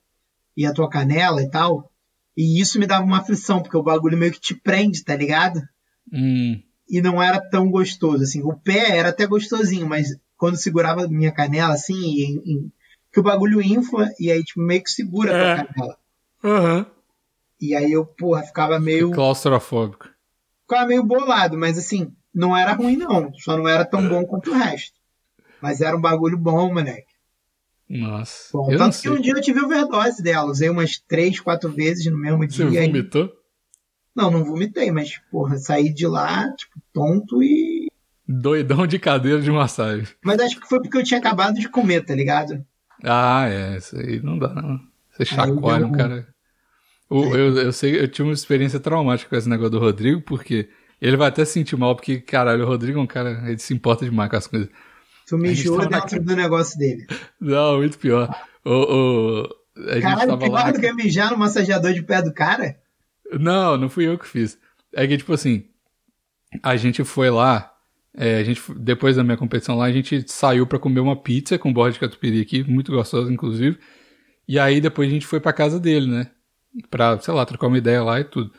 e a tua canela e tal. E isso me dava uma aflição, porque o bagulho meio que te prende, tá ligado? Hum, E não era tão gostoso, assim. O pé era até gostosinho, mas quando segurava minha canela, assim, e, e- que o bagulho infla e aí, tipo, meio que segura a É. tua canela. Aham. E aí eu, porra, ficava meio. Claustrofóbico. ficava meio bolado, mas assim, não era ruim não, só não era tão bom quanto o resto. Mas era um bagulho bom, moleque. Nossa. Bom, eu não tanto que um dia eu tive overdose dela, usei umas três, quatro vezes no mesmo Você dia. e- vomitou? Não, não vomitei, mas, porra, saí de lá, tipo, tonto e. Doidão de cadeira de massagem. Mas acho que foi porque eu tinha acabado de comer, tá ligado? Ah, é, isso aí não dá, não. Você chacoalha um um- cara. O- eu, eu sei, eu tive uma experiência traumática com esse negócio do Rodrigo, porque ele vai até se sentir mal, porque, caralho, o Rodrigo é um cara, ele se importa demais com as coisas. Tu mijou dentro do negócio dele. Não, muito pior. O, o, a gente Caralho, lá. pior do que mijar no massageador de pé do cara? Não, não fui eu que fiz. É que, tipo assim, a gente foi lá, é, a gente, depois da minha competição lá, a gente saiu pra comer uma pizza com borda de catupiry aqui, muito gostosa, inclusive. E aí depois a gente foi pra casa dele, né? Pra, sei lá, trocar uma ideia lá e tudo.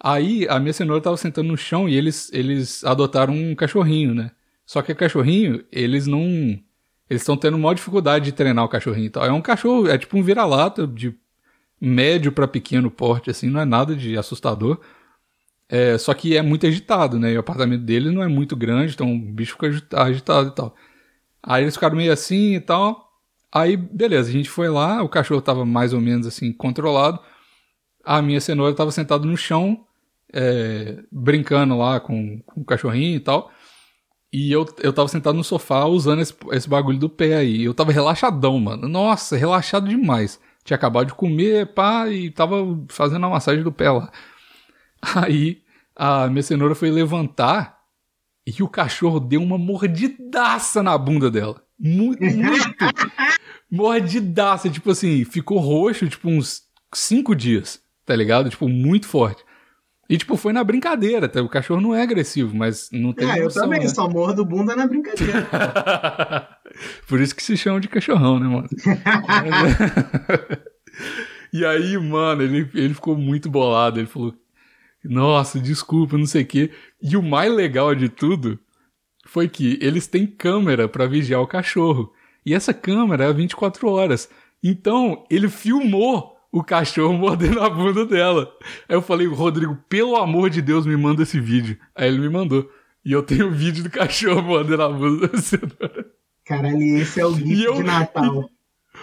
Aí a minha cenoura tava sentando no chão e eles, eles adotaram um cachorrinho, né? Só que o cachorrinho, eles não. Eles estão tendo maior dificuldade de treinar o cachorrinho e tal. É um cachorro, é tipo um vira-lata de médio pra pequeno porte, assim, não é nada de assustador. É, só que é muito agitado, né? E o apartamento dele não é muito grande, então o bicho fica agita- agitado e tal. Aí eles ficaram meio assim e tal. Aí, beleza, a gente foi lá, o cachorro tava mais ou menos assim, controlado. A minha cenoura tava sentada no chão, é, brincando lá com, com o cachorrinho e tal. E eu, eu tava sentado no sofá usando esse, esse bagulho do pé aí. Eu tava relaxadão, mano. Nossa, relaxado demais. Tinha acabado de comer, pá, e tava fazendo a massagem do pé lá. Aí a minha cenoura foi levantar e o cachorro deu uma mordidaça na bunda dela. Muito, muito. mordidaça. Tipo assim, ficou roxo, tipo, uns cinco dias, tá ligado? Tipo, muito forte. E, tipo, foi na brincadeira, tá? O cachorro não é agressivo, mas não tem. Ah, eu noção, também, né? só mordo bunda na brincadeira. Por isso que se chama de cachorrão, né, mano? e aí, mano, ele, ele ficou muito bolado. Ele falou: Nossa, desculpa, não sei o quê. E o mais legal de tudo foi que eles têm câmera pra vigiar o cachorro. E essa câmera é 24 horas. Então, ele filmou o cachorro mordendo a bunda dela. Aí eu falei, Rodrigo, pelo amor de Deus, me manda esse vídeo. Aí ele me mandou. E eu tenho o vídeo do cachorro mordendo a bunda da cenoura. Caralho, esse é o E eu- de Natal.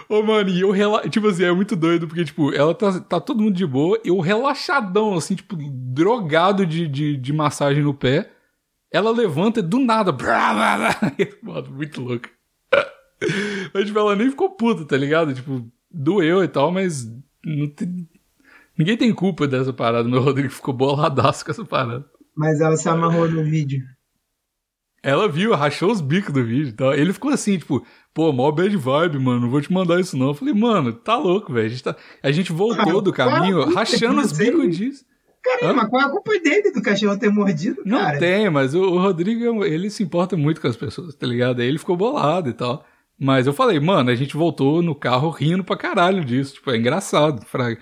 Ô, mano, e eu rela... Tipo assim, é muito doido, porque, tipo, ela tá, tá todo mundo de boa, eu relaxadão, assim, tipo, drogado de, de, de massagem no pé. Ela levanta do nada. Brá, brá. Mano, muito louco. Mas, tipo, ela nem ficou puta, tá ligado? Tipo, doeu e tal, mas tem... ninguém tem culpa dessa parada. Meu Rodrigo ficou boladaço com essa parada. Mas ela se amarrou no vídeo. Ela viu, rachou os bicos do vídeo e tal. Ele ficou assim, tipo, pô, mó bad vibe, mano, não vou te mandar isso não. Eu falei, mano, tá louco, velho. A gente, tá... a gente voltou do caminho rachando os bicos disso. Caramba, Hã? qual é a culpa dele do cachorro ter mordido, Não cara? tem, mas o, o Rodrigo, ele se importa muito com as pessoas, tá ligado? Aí ele ficou bolado e tal. Mas eu falei, mano, a gente voltou no carro rindo pra caralho disso. Tipo, é engraçado, fraga.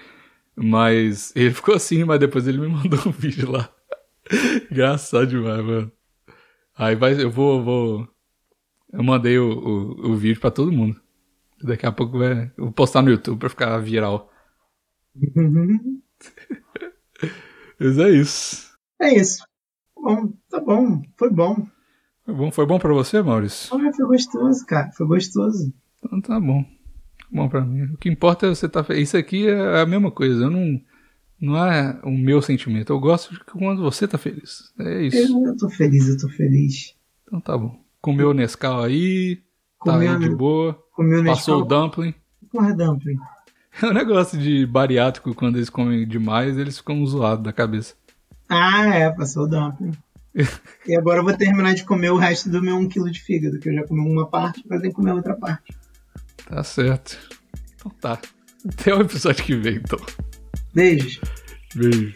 Mas ele ficou assim, mas depois ele me mandou um vídeo lá. Engraçado demais, mano. Aí vai, eu vou, vou. Eu mandei o, o, o vídeo pra todo mundo. Daqui a pouco vai, eu vou postar no YouTube pra ficar viral. Mas é isso. É isso. Bom, tá bom. Foi bom. Foi bom, foi bom pra você, Maurício? Ah, foi gostoso, cara. Foi gostoso. Então tá bom. Bom pra mim. O que importa é você estar feliz. Isso aqui é a mesma coisa. Eu não, não é o meu sentimento. Eu gosto de quando você tá feliz. É isso. Eu, eu tô feliz, eu tô feliz. Então tá bom. Comeu o Nescau aí. Tá Comeu aí de boa. Comeu Passou o dumpling. Porra, dumpling. É um negócio de bariátrico, quando eles comem demais, eles ficam zoados da cabeça. Ah, é, passou o dumpling. e agora eu vou terminar de comer o resto do meu 1 kg de fígado, que eu já comi uma parte, agora tem que comer a outra parte. Tá certo. Então tá. Até o episódio que vem, então. Beijos. Beijo.